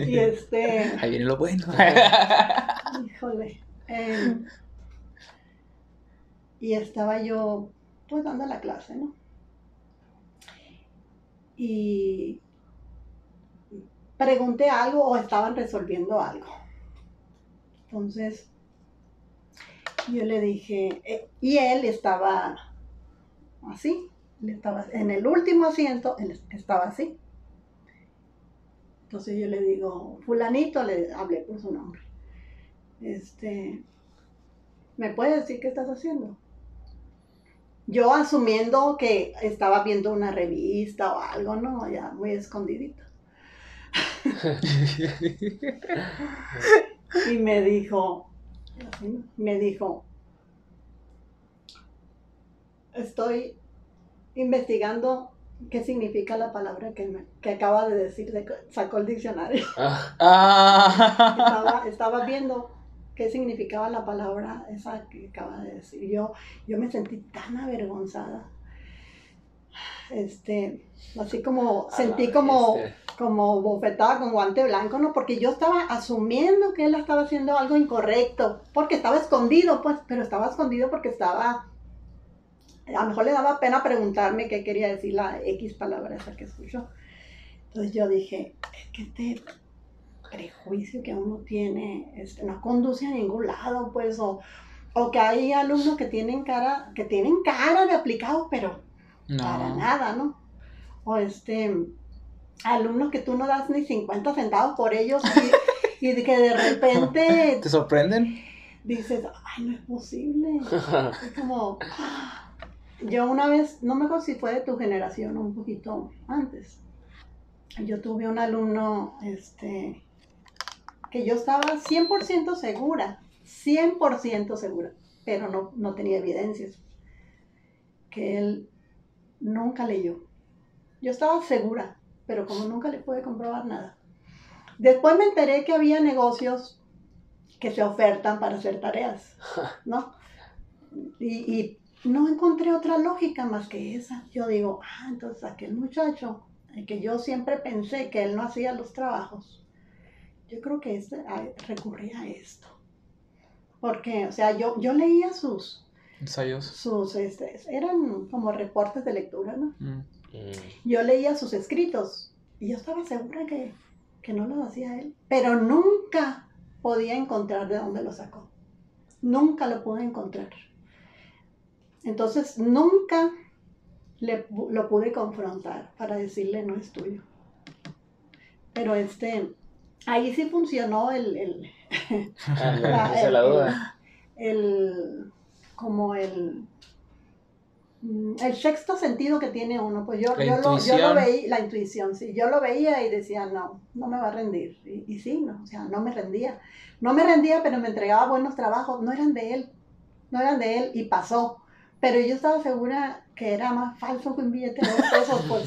Y este, Ahí viene lo bueno. híjole. eh, y estaba yo, pues, dando la clase, ¿no? Y pregunté algo o estaban resolviendo algo. Entonces, yo le dije, eh, y él estaba así, él estaba en el último asiento, él estaba así. Entonces yo le digo, fulanito, le hablé por su nombre. Este, ¿me puedes decir qué estás haciendo? Yo asumiendo que estaba viendo una revista o algo, ¿no? Ya muy escondidito. Y me dijo, me dijo, estoy investigando qué significa la palabra que, me- que acaba de decir, de- sacó el diccionario. Ah, Ah. Estaba, estaba viendo qué significaba la palabra esa que acaba de decir. Yo, yo me sentí tan avergonzada. Este, así como, sentí la como, bestia. como bofetada con guante blanco, ¿no? Porque yo estaba asumiendo que él estaba haciendo algo incorrecto, porque estaba escondido, pues, pero estaba escondido porque estaba, a lo mejor le daba pena preguntarme qué quería decir la X palabra esa que escuchó. Entonces yo dije, es que este prejuicio que uno tiene este, no conduce a ningún lado, pues, o, o que hay alumnos que tienen cara, que tienen cara de aplicados, pero para nada, ¿no? O este, alumnos que tú no das ni 50 centavos por ellos y, que de repente ¿Te sorprenden? dices, ay, no es posible. Es como, yo una vez, no me acuerdo si fue de tu generación un poquito antes, yo tuve un alumno, este, que yo estaba 100% segura, 100% segura, pero no, no tenía evidencias, que él nunca leyó. Yo estaba segura, pero como nunca le pude comprobar nada. Después me enteré que había negocios que se ofertan para hacer tareas, ¿no? Y, y no encontré otra lógica más que esa. Yo digo, ah, entonces aquel muchacho, el que yo siempre pensé que él no hacía los trabajos, yo creo que este, a- recurría a esto. Porque, o sea, yo, yo leía sus, Ensayos. sus, este, eran como reportes de lectura, ¿no? Mm. Mm. Yo leía sus escritos y yo estaba segura que, que no los hacía él, pero nunca podía encontrar de dónde lo sacó. Nunca lo pude encontrar. Entonces, nunca le lo pude confrontar para decirle no es tuyo. Pero este, ahí sí funcionó el, el, Ah, La- la duda. el como el mm, el sexto sentido que tiene uno. Pues yo, yo, lo, yo lo veía la intuición sí. Yo lo veía y decía no no me va a rendir y, y sí no o sea no me rendía. No me rendía pero me entregaba buenos trabajos. No eran de él no eran de él y pasó pero yo estaba segura que era más falso que un billete de dos pesos pues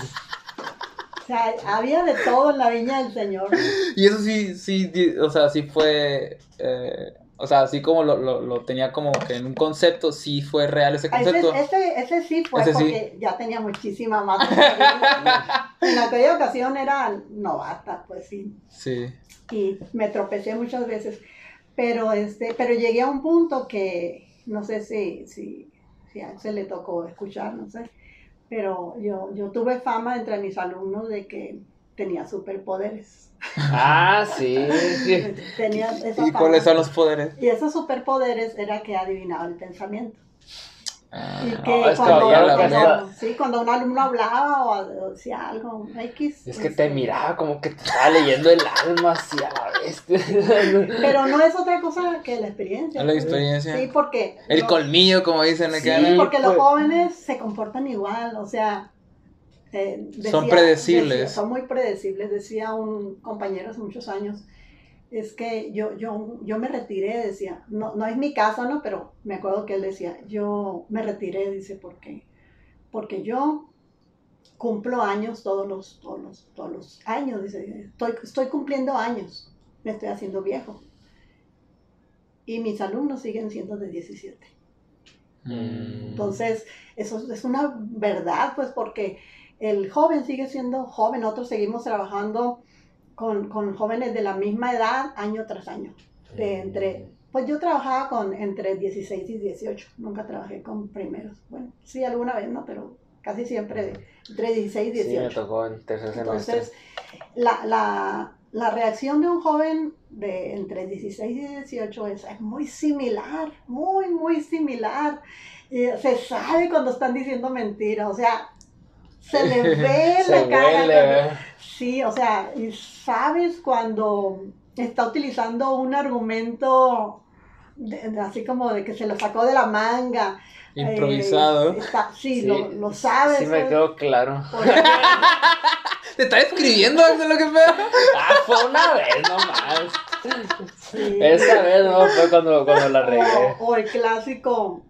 o sea había de todo en la viña del señor Y eso sí, sí, o sea, sí fue, eh, o sea, así como lo, lo, lo tenía como que en un concepto, sí fue real ese concepto. ese, ese sí fue Ese sí. porque ya tenía muchísima más en aquella ocasión era novata, pues sí, Sí. y me tropecé muchas veces. Pero, este, pero llegué a un punto que no sé si, si, si a Axel le tocó escuchar, no sé, pero yo, yo tuve fama entre mis alumnos de que tenía superpoderes. Ah, sí. sí. Tenía esa ¿Y fama. cuáles son los poderes? Y esos superpoderes era que adivinaba el pensamiento. Ah, Y no, que es cuando, la cuando- sí, cuando un alumno hablaba o, decía algo, X. Es que este, te miraba como que te estaba leyendo el alma así a la vez. Pero no es otra cosa que la experiencia. la pues. experiencia. Sí, porque. El lo- colmillo, como dicen Sí, porque los pues. jóvenes se comportan igual, o sea. eh, Son predecibles. decía- son muy predecibles. Decía un compañero hace muchos años. Es que yo, yo, yo me retiré, decía, no, no es mi caso, ¿no? Pero me acuerdo que él decía, yo me retiré, dice, porque, porque yo cumplo años todos los, todos los, todos los años, dice, estoy, estoy cumpliendo años, me estoy haciendo viejo. Y mis alumnos siguen siendo de 17. Mm. Entonces, eso es una verdad, pues, porque el joven sigue siendo joven, nosotros seguimos trabajando con, con jóvenes de la misma edad año tras año. De entre, pues yo trabajaba con entre 16 y 18, nunca trabajé con primeros. Bueno, sí, alguna vez, ¿no? Pero casi siempre de- entre 16 y Sí, me 18. tocó en tercer semestre. Entonces, la, la, la reacción de un joven de entre 16 y 18 es, es muy similar, muy, muy similar. Y se sabe cuando están diciendo mentiras, o sea, se le ve Se la cara. Sí, o sea, y sabes cuando está utilizando un argumento de- de- así como de que se lo sacó de la manga. Improvisado. Eh, está- sí, Sí, lo, lo sabes. Sí, me quedó claro. ¿Te está escribiendo Axel, lo que fue? Ah, fue una vez nomás. sí. Esa vez no fue cuando, cuando la regué. O, o el clásico,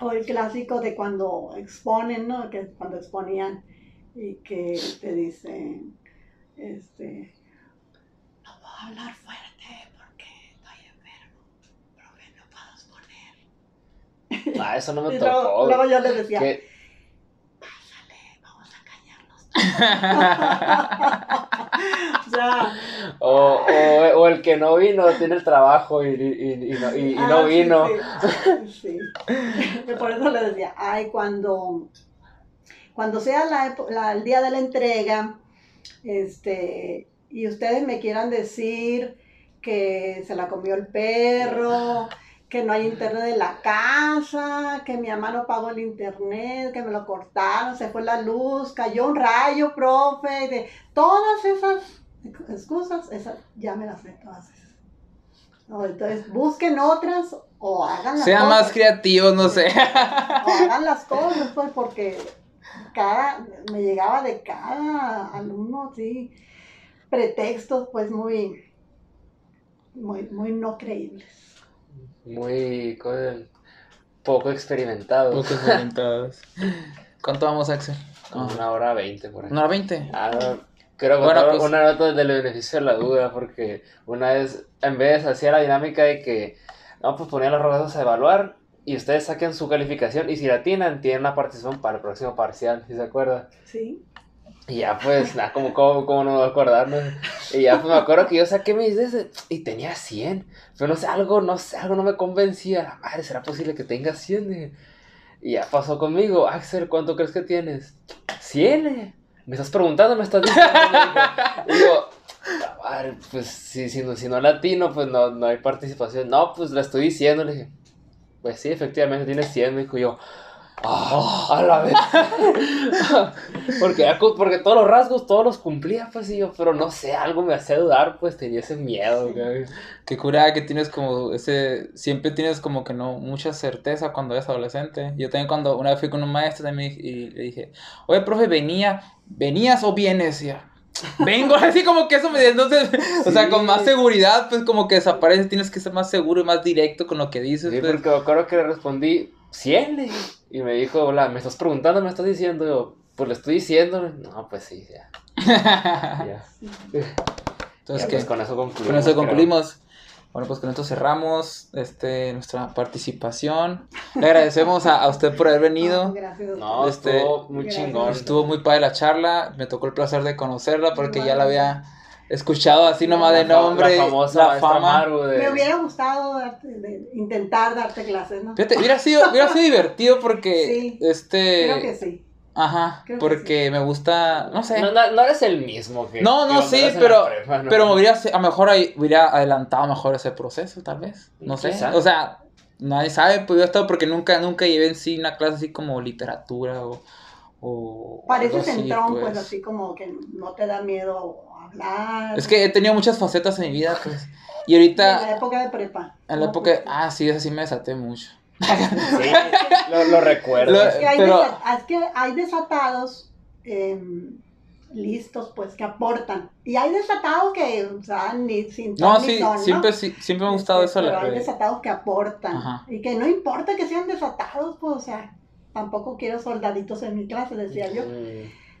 o el clásico de cuando exponen, ¿no? Que cuando exponían y que te dicen, este, no puedo hablar fuerte porque estoy enfermo, profe, no puedo exponer. Ah, eso no me luego, tocó. luego yo les decía, a callarnos. o o, o, el que no vino tiene el trabajo y, y, y, no, y- Ah, no sí, vino. Sí, sí. Y Por eso le decía, ay, cuando, cuando sea la- el día de la entrega, este, y ustedes me quieran decir que se la comió el perro, que no hay internet en la casa, que mi mamá no pagó el internet, que me lo cortaron, se fue la luz, cayó un rayo, profe, de todas esas excusas, esas ya me las sé todas esas. No, entonces busquen otras o hagan las Sean cosas. más creativos, no sé. O hagan las cosas, pues, porque cada, me llegaba de cada alumno, sí, pretextos, pues, muy, muy, muy no creíbles. Muy con poco experimentado. Pocos comentados. ¿Cuánto vamos, Axel? Como Una hora veinte por ahí. ¿Una hora veinte? Ah, no, quiero Bueno, pues- una nota del beneficio de la duda, porque una vez, en vez, hacía la dinámica de que, no, pues ponía los rosas a evaluar y ustedes saquen su calificación y si la tienen, tienen una participación para el próximo parcial, si se acuerdan. Sí. Y ya pues, nada, como, como, como no acordarnos. Y ya pues me acuerdo que yo saqué mis de y tenía 100. Pero no sé, algo, no sé, algo no me convencía. La madre, ¿será posible que tenga 100? eh? Y ya pasó conmigo. Axel, ¿cuánto crees que tienes? 100. eh. Me estás preguntando, me estás diciendo. me. Y digo, "La madre, pues si, si, no, si no latino, pues no, no hay participación. No, pues la estoy diciendo. Le dije, pues sí, efectivamente tienes 100. Me dijo yo, ah, a la vez. porque, porque todos los rasgos, todos los cumplía, pues y yo, pero no sé, algo me hacía dudar, pues tenía ese miedo. güey. Qué curada que tienes como ese, siempre tienes como que no mucha certeza cuando eres adolescente. Yo también cuando una vez fui con un maestro también y le dije, oye, profe, venía, ¿venías o vienes? Ya, vengo, así como que eso me entonces, o sea, con más seguridad, pues como que desaparece, tienes que ser más seguro y más directo con lo que dices. Sí, pues. porque acuerdo que le respondí, 100, le dije. Y me dijo, hola, ¿me estás preguntando, me estás diciendo? Yo, pues le estoy diciendo. No, pues sí, ya. ya. Entonces, Ya, ¿qué? pues, con eso concluimos. Con eso creo. concluimos. Bueno, pues con esto cerramos este, nuestra participación. Le agradecemos a, a usted por haber venido. Gracias. No, Este, estuvo muy gracias. chingón. Estuvo muy padre la charla. Me tocó el placer de conocerla porque ya la había escuchado así nomás de La nombre. La famosa la maestra fama. De... Me hubiera gustado darte- de- intentar darte clases, ¿no? Fíjate, hubiera sido, hubiera sido divertido porque Sí, este. Creo que sí. Ajá. creo que porque me gusta. No sé. No, no, no eres el mismo que... No, no, sí, pero- la prepa, ¿no? Pero me hubiera, a lo mejor ahí hubiera adelantado mejor ese proceso, tal vez. No sé. O sea, nadie sabe, pues yo he estado porque nunca, nunca llevé en sí una clase así como literatura o. o Pareces así, entrón, pues. así como que no te da miedo hablar. Es que he tenido muchas facetas en mi vida, pues. Y En ahorita, la época de prepa. en la ¿no? época. Pues, Ah, sí, esa sí me desaté mucho. Sí, lo, lo recuerdo. Lo- Es que hay, pero- desa- es que hay desatados em, listos, pues, que aportan. Y hay desatados que, o sea, ni sin No, sí, son, ¿no? siempre, sí, siempre me ha gustado Este, eso. Pero la- hay de- desatados que aportan. Ajá. Y que no importa que sean desatados, pues, o sea, tampoco quiero soldaditos en mi clase, decía yo.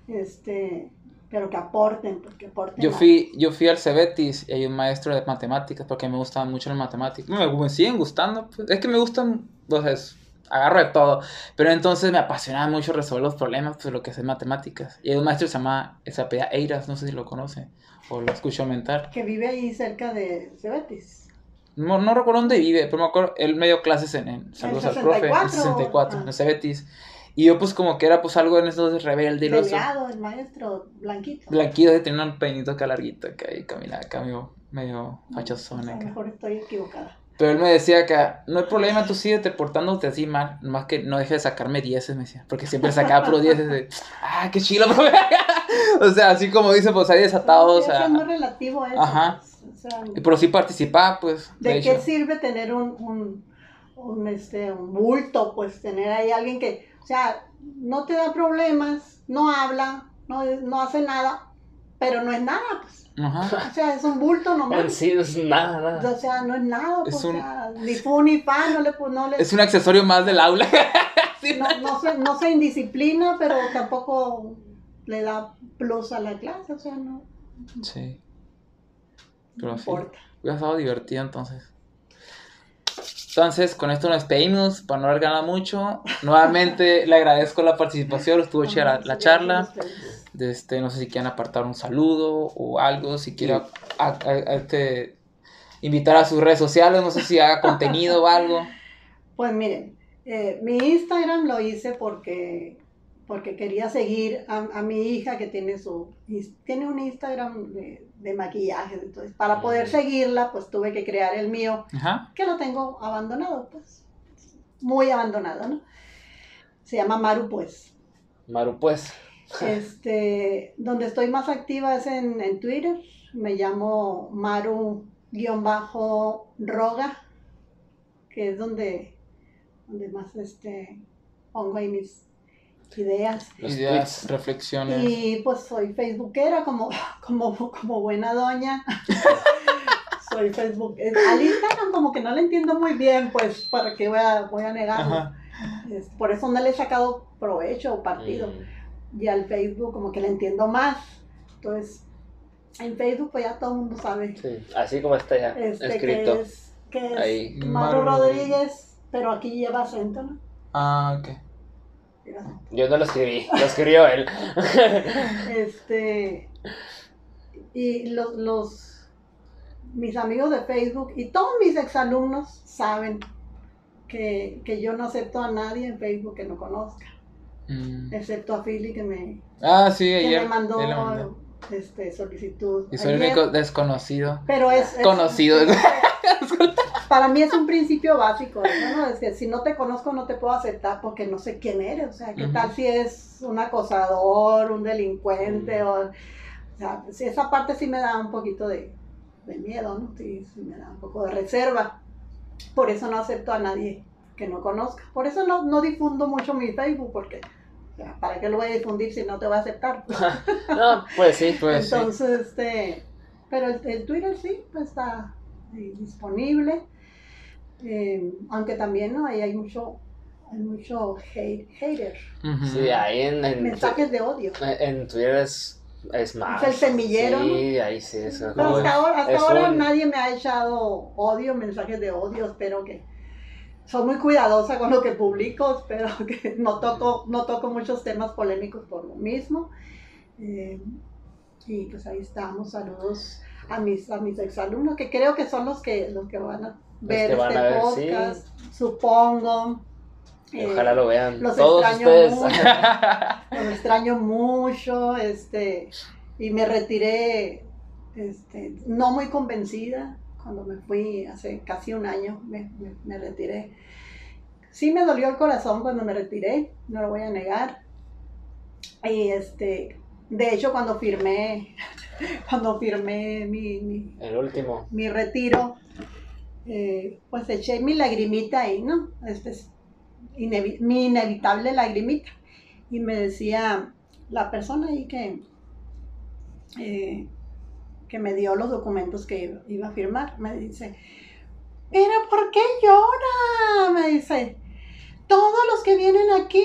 Este, pero que aporten, pues, que aporten. Yo fui, yo fui al Cebetis y hay un maestro de matemáticas porque me gustaban mucho las matemáticas. Me, me siguen gustando. pues. Es que me gustan, o sea, es- agarro de todo. Pero entonces me apasionaba mucho resolver los problemas, pues lo que es matemáticas. Y hay un maestro que se llama, se apellida Eiras, no sé si lo conoce o lo escucho aumentar. Que vive ahí cerca de Cebetis. No, no recuerdo dónde vive, pero me acuerdo, él me dio clases en, en saludos al profe, en 64, 64, ah. en Cebetis. Y yo pues como que era pues algo en eso de rebelde y lo otro. Delgado, el maestro, blanquito. Blanquito de tenía un peinito acá larguito que ahí caminaba acá medio, medio fachosón A lo acá. mejor estoy equivocada. Pero él me decía que no hay problema, tú síguete portándote así mal, más que no dejes de sacarme dieces, me decía, porque siempre sacaba puro dieces de, ah, qué chilo, profe". o sea, así como dice, pues hay desatados, Sí, o eso es muy sea, relativo eso. Ajá. o sea, pero sí participaba, pues, de, ¿De hecho. qué sirve tener un, un, un, este, un bulto? Pues tener ahí alguien que, sea, no te da problemas, no habla, no, no hace nada, pero no es nada, pues. Ajá. O sea, es un bulto En nomás. sí, es nada, nada. O sea, no es nada, pues, Es o un- sea, ni fu ni fa, no le, no le Es un accesorio más del aula. Sí, no, no se, no se indisciplina, pero tampoco le da plus a la clase, o sea, no, Sí. no importa. Hubiera estado divertido entonces. Entonces, con esto nos despedimos para no alargarla mucho. Nuevamente le agradezco la participación, estuvo chida la, la charla. De este, no sé si quieran apartar un saludo o algo, si quieren a- a- a- este, invitar a sus redes sociales, no sé si haga contenido o algo. Pues miren, eh, mi Instagram lo hice porque, porque quería seguir a, a mi hija que tiene su tiene un Instagram de, de maquillaje. Entonces, para poder seguirla, pues tuve que crear el mío, Ajá. que lo tengo abandonado, pues. Muy abandonado, ¿no? Se llama Maru, pues. Maru, pues. Este, donde estoy más activa es en, en Twitter. Me llamo Maru-Roga, que es donde, donde más este, pongo ahí mis ideas. Los Ideas, tweets. reflexiones. Y pues soy facebookera como, como, como buena doña. soy Facebook. eh, Al Instagram como que no le entiendo muy bien, pues, para qué voy a, voy a negarlo. Ajá. Por eso no le he sacado provecho o partido Mm. y al Facebook como que le entiendo más. Entonces, en Facebook pues ya todo el mundo sabe Sí, así como está ya este, escrito. que es, que es Ahí. Maru Maru Rodríguez, pero aquí lleva acento, ¿no? Ah, ok. Yo no lo escribí, lo escribió él. Este, y los, los, mis amigos de Facebook y todos mis exalumnos saben que, que yo no acepto a nadie en Facebook que no conozca, Mm. excepto a Philly que me, Ah, sí, que ayer. me mandó este, solicitud. Y soy el único desconocido. Pero es, es- Conocido. para mí es un principio básico. Es que si no te conozco no te puedo aceptar porque no sé quién eres. O sea, ¿qué tal si es un acosador, un delincuente? O, o sea, esa parte sí me da un poquito de, de miedo, ¿no? Sí, sí me da un poco de reserva. Por eso no acepto a nadie que no conozca. Por eso no, no difundo mucho mi Facebook porque... o sea, ¿Para qué lo voy a difundir si no te voy a aceptar? No, pues sí. Pues sí. Entonces, este, pero el, el Twitter sí, pues está disponible. Eh, aunque también ¿no? ahí hay mucho, hay mucho hate, hater. Sí, ahí en, en, mensajes de odio. en Twitter es, es más. Es el semillero, Sí, ahí sí. Es Pero como- hasta ahora, hasta es ahora un- nadie me ha echado odio, mensajes de odio, espero que soy muy cuidadosa con lo que publico, espero que no toco, no toco muchos temas polémicos por lo mismo. Eh, y pues ahí estamos, saludos a mis, a mis exalumnos, que creo que son los que, los que van a ver este a ver, sí. podcast, supongo. Eh, ojalá lo vean. los Todos extraño ustedes. mucho. Lo extraño mucho, este, y me retiré, este, no muy convencida, cuando me fui hace casi un año, me, me- me retiré. Sí me dolió el corazón cuando me retiré, no lo voy a negar. Y este, de hecho cuando firmé, cuando firmé mi, mi, El último. mi retiro, eh, pues eché mi lagrimita ahí, ¿no? Este es inevi- mi inevitable lagrimita. Y me decía la persona ahí que, eh, que me dio los documentos que iba a firmar, me dice, pero ¿por qué llora? Me dice, todos los que vienen aquí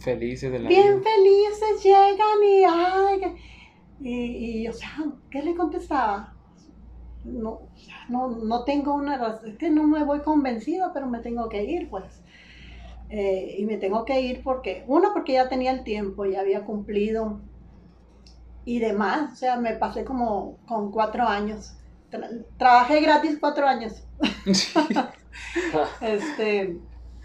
Felices de la bien vida. felices llegan y, ay, y, y, o sea, ¿qué le contestaba? No, no, no tengo una razón, es que no me voy convencida, pero me tengo que ir, pues. eh, y me tengo que ir porque, uno, porque ya tenía el tiempo, ya había cumplido y demás, o sea, me pasé como con cuatro años. Tra- trabajé gratis cuatro años. Este,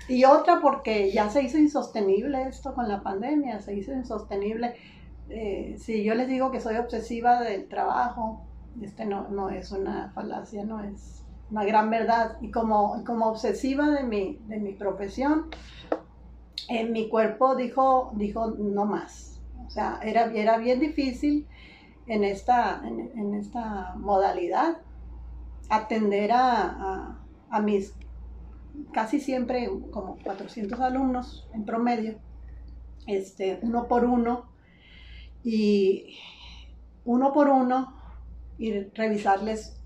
y otra porque ya se hizo insostenible esto con la pandemia, se hizo insostenible. Eh, si yo les digo que soy obsesiva del trabajo, este no, no es una falacia, no es una gran verdad. Y como, como obsesiva de mi, de mi profesión, en mi cuerpo dijo, dijo no más. O sea, era, era bien difícil en esta, en, esta modalidad atender a, a, a mis casi siempre como 400 alumnos en promedio, este, uno por uno, y uno por uno, y revisarles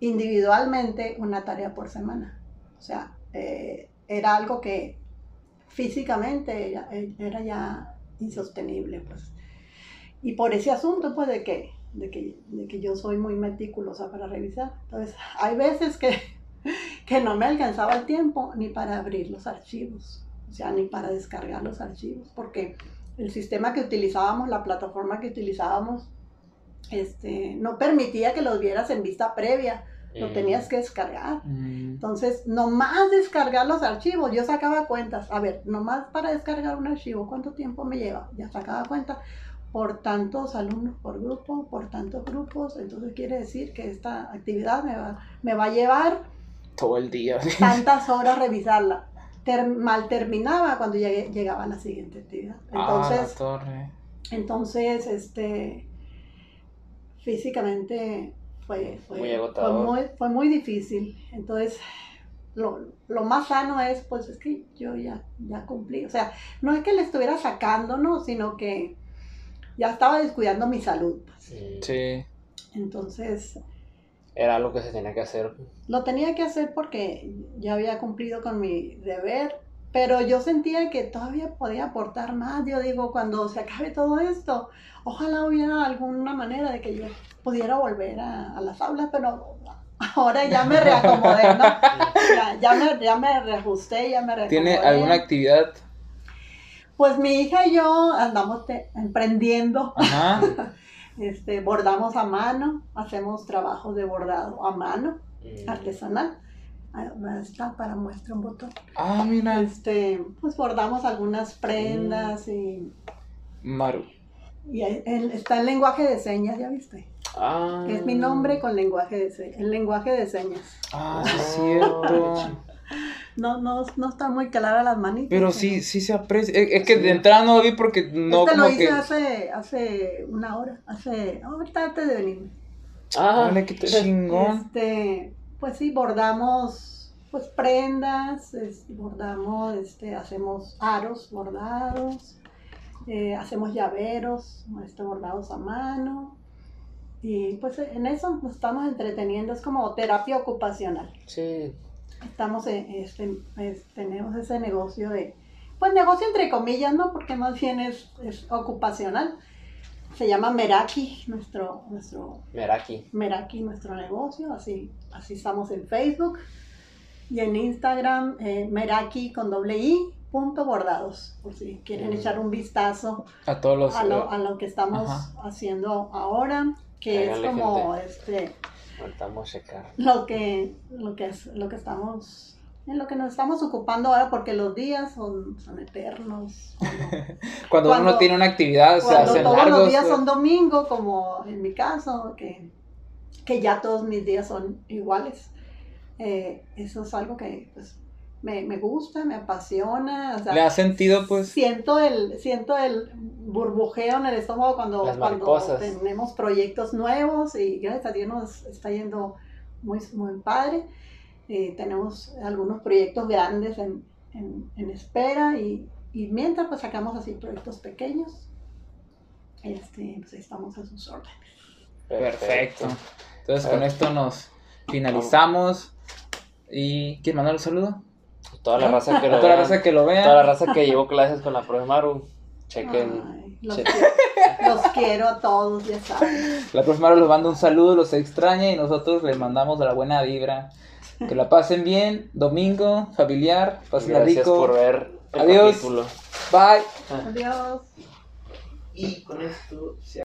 individualmente una tarea por semana. O sea, eh, era algo que físicamente era, era, ya insostenible, pues. Y por ese asunto, pues, de que, de que, de que yo soy muy meticulosa para revisar. Entonces, hay veces que que no me alcanzaba el tiempo ni para abrir los archivos, o sea, ni para descargar los archivos, porque el sistema que utilizábamos, la plataforma que utilizábamos, este, no permitía que los vieras en vista previa, lo tenías que descargar. Entonces, nomás descargar los archivos, yo sacaba cuentas, a ver, nomás para descargar un archivo, ¿cuánto tiempo me lleva? Ya sacaba cuenta por tantos alumnos por grupo, por tantos grupos, entonces quiere decir que esta actividad me va, me va a llevar todo el día. Tantas horas revisarla. Ter mal terminaba cuando llegué, llegaba a la siguiente actividad. Entonces, ah, entonces este, físicamente fue, fue, muy, fue, muy, fue muy difícil. Entonces, lo, lo, más sano es, pues es que yo ya, ya cumplí. O sea, no es que le estuviera sacando, ¿no? Sino que ya estaba descuidando mi salud. Pues. Sí. Entonces, era algo que se tenía que hacer. Lo tenía que hacer porque ya había cumplido con mi deber, pero yo sentía que todavía podía aportar más. Yo digo, cuando se acabe todo esto, ojalá hubiera alguna manera de que yo pudiera volver a, a las aulas, pero ahora ya me reacomodé, ¿no? Ya, ya, me, ya me reajusté, ya me reacomodé. ¿Tiene alguna actividad? Pues mi hija y yo andamos te, emprendiendo. Ajá. Este, bordamos a mano, hacemos trabajos de bordado a mano, mm. artesanal. Está para muestra un botón. Ah, mira. Este, pues bordamos algunas prendas mm. y. Maru. Y el, está el lenguaje de señas, ¿ya viste? Ah. Es mi nombre con lenguaje de señas. El lenguaje de señas. Ah, sí, es cierto. No, no, no está muy clara las manitas. Pero sí, sí se aprecia. Es, es que sí. de entrada no lo vi porque no este como lo hice que... hace, hace una hora, hace, ahorita antes de venir. Ah, Vale, qué chingón. Este, pues sí, bordamos pues prendas, es, bordamos, este, hacemos aros bordados, eh, hacemos llaveros, este, bordados a mano. Y pues en eso nos estamos entreteniendo, es como terapia ocupacional. Sí estamos en, este, es, tenemos ese negocio de, pues negocio entre comillas, ¿no? Porque más bien es, es ocupacional. Se llama Meraki, nuestro, nuestro Meraki. Meraki, nuestro negocio, así, así estamos en Facebook y en Instagram, eh, Meraki con doble I, punto bordados, por si quieren mm. echar un vistazo a, todos los, a, lo, a lo que estamos Ajá. haciendo ahora, que Háganle es como gente. este checar. Lo que, lo que es, lo que estamos, en lo que nos estamos ocupando ahora, porque los días son, son eternos. Cuando, cuando, uno tiene una actividad, se hacen todos largos. los días pues. son domingo, como en mi caso, que, que ya todos mis días son iguales. Eh, eso es algo que pues, me, me, gusta, me apasiona. O sea, ¿Le ha sentido, pues? Siento el, siento el burbujeo en el estómago cuando, cuando tenemos proyectos nuevos y gracias a Dios nos está yendo muy, muy padre. Eh, tenemos algunos proyectos grandes en, en, en espera y, y, mientras pues sacamos así proyectos pequeños, este, pues estamos a sus órdenes. Perfecto. Entonces con esto nos finalizamos. ¿Y quién mandó el saludo? Toda la raza que lo Toda la vea. raza que lo vea. Toda la raza que llevó clases con la profe Maru. Chequen. Ay, los, che- quiero, los quiero a todos, ya saben. La próxima vez les mando un saludo, los extraña y nosotros les mandamos la buena vibra. Que la pasen bien, domingo, familiar, pasen Gracias rico. por ver el Adiós. capítulo. Bye. Adiós. Y con esto se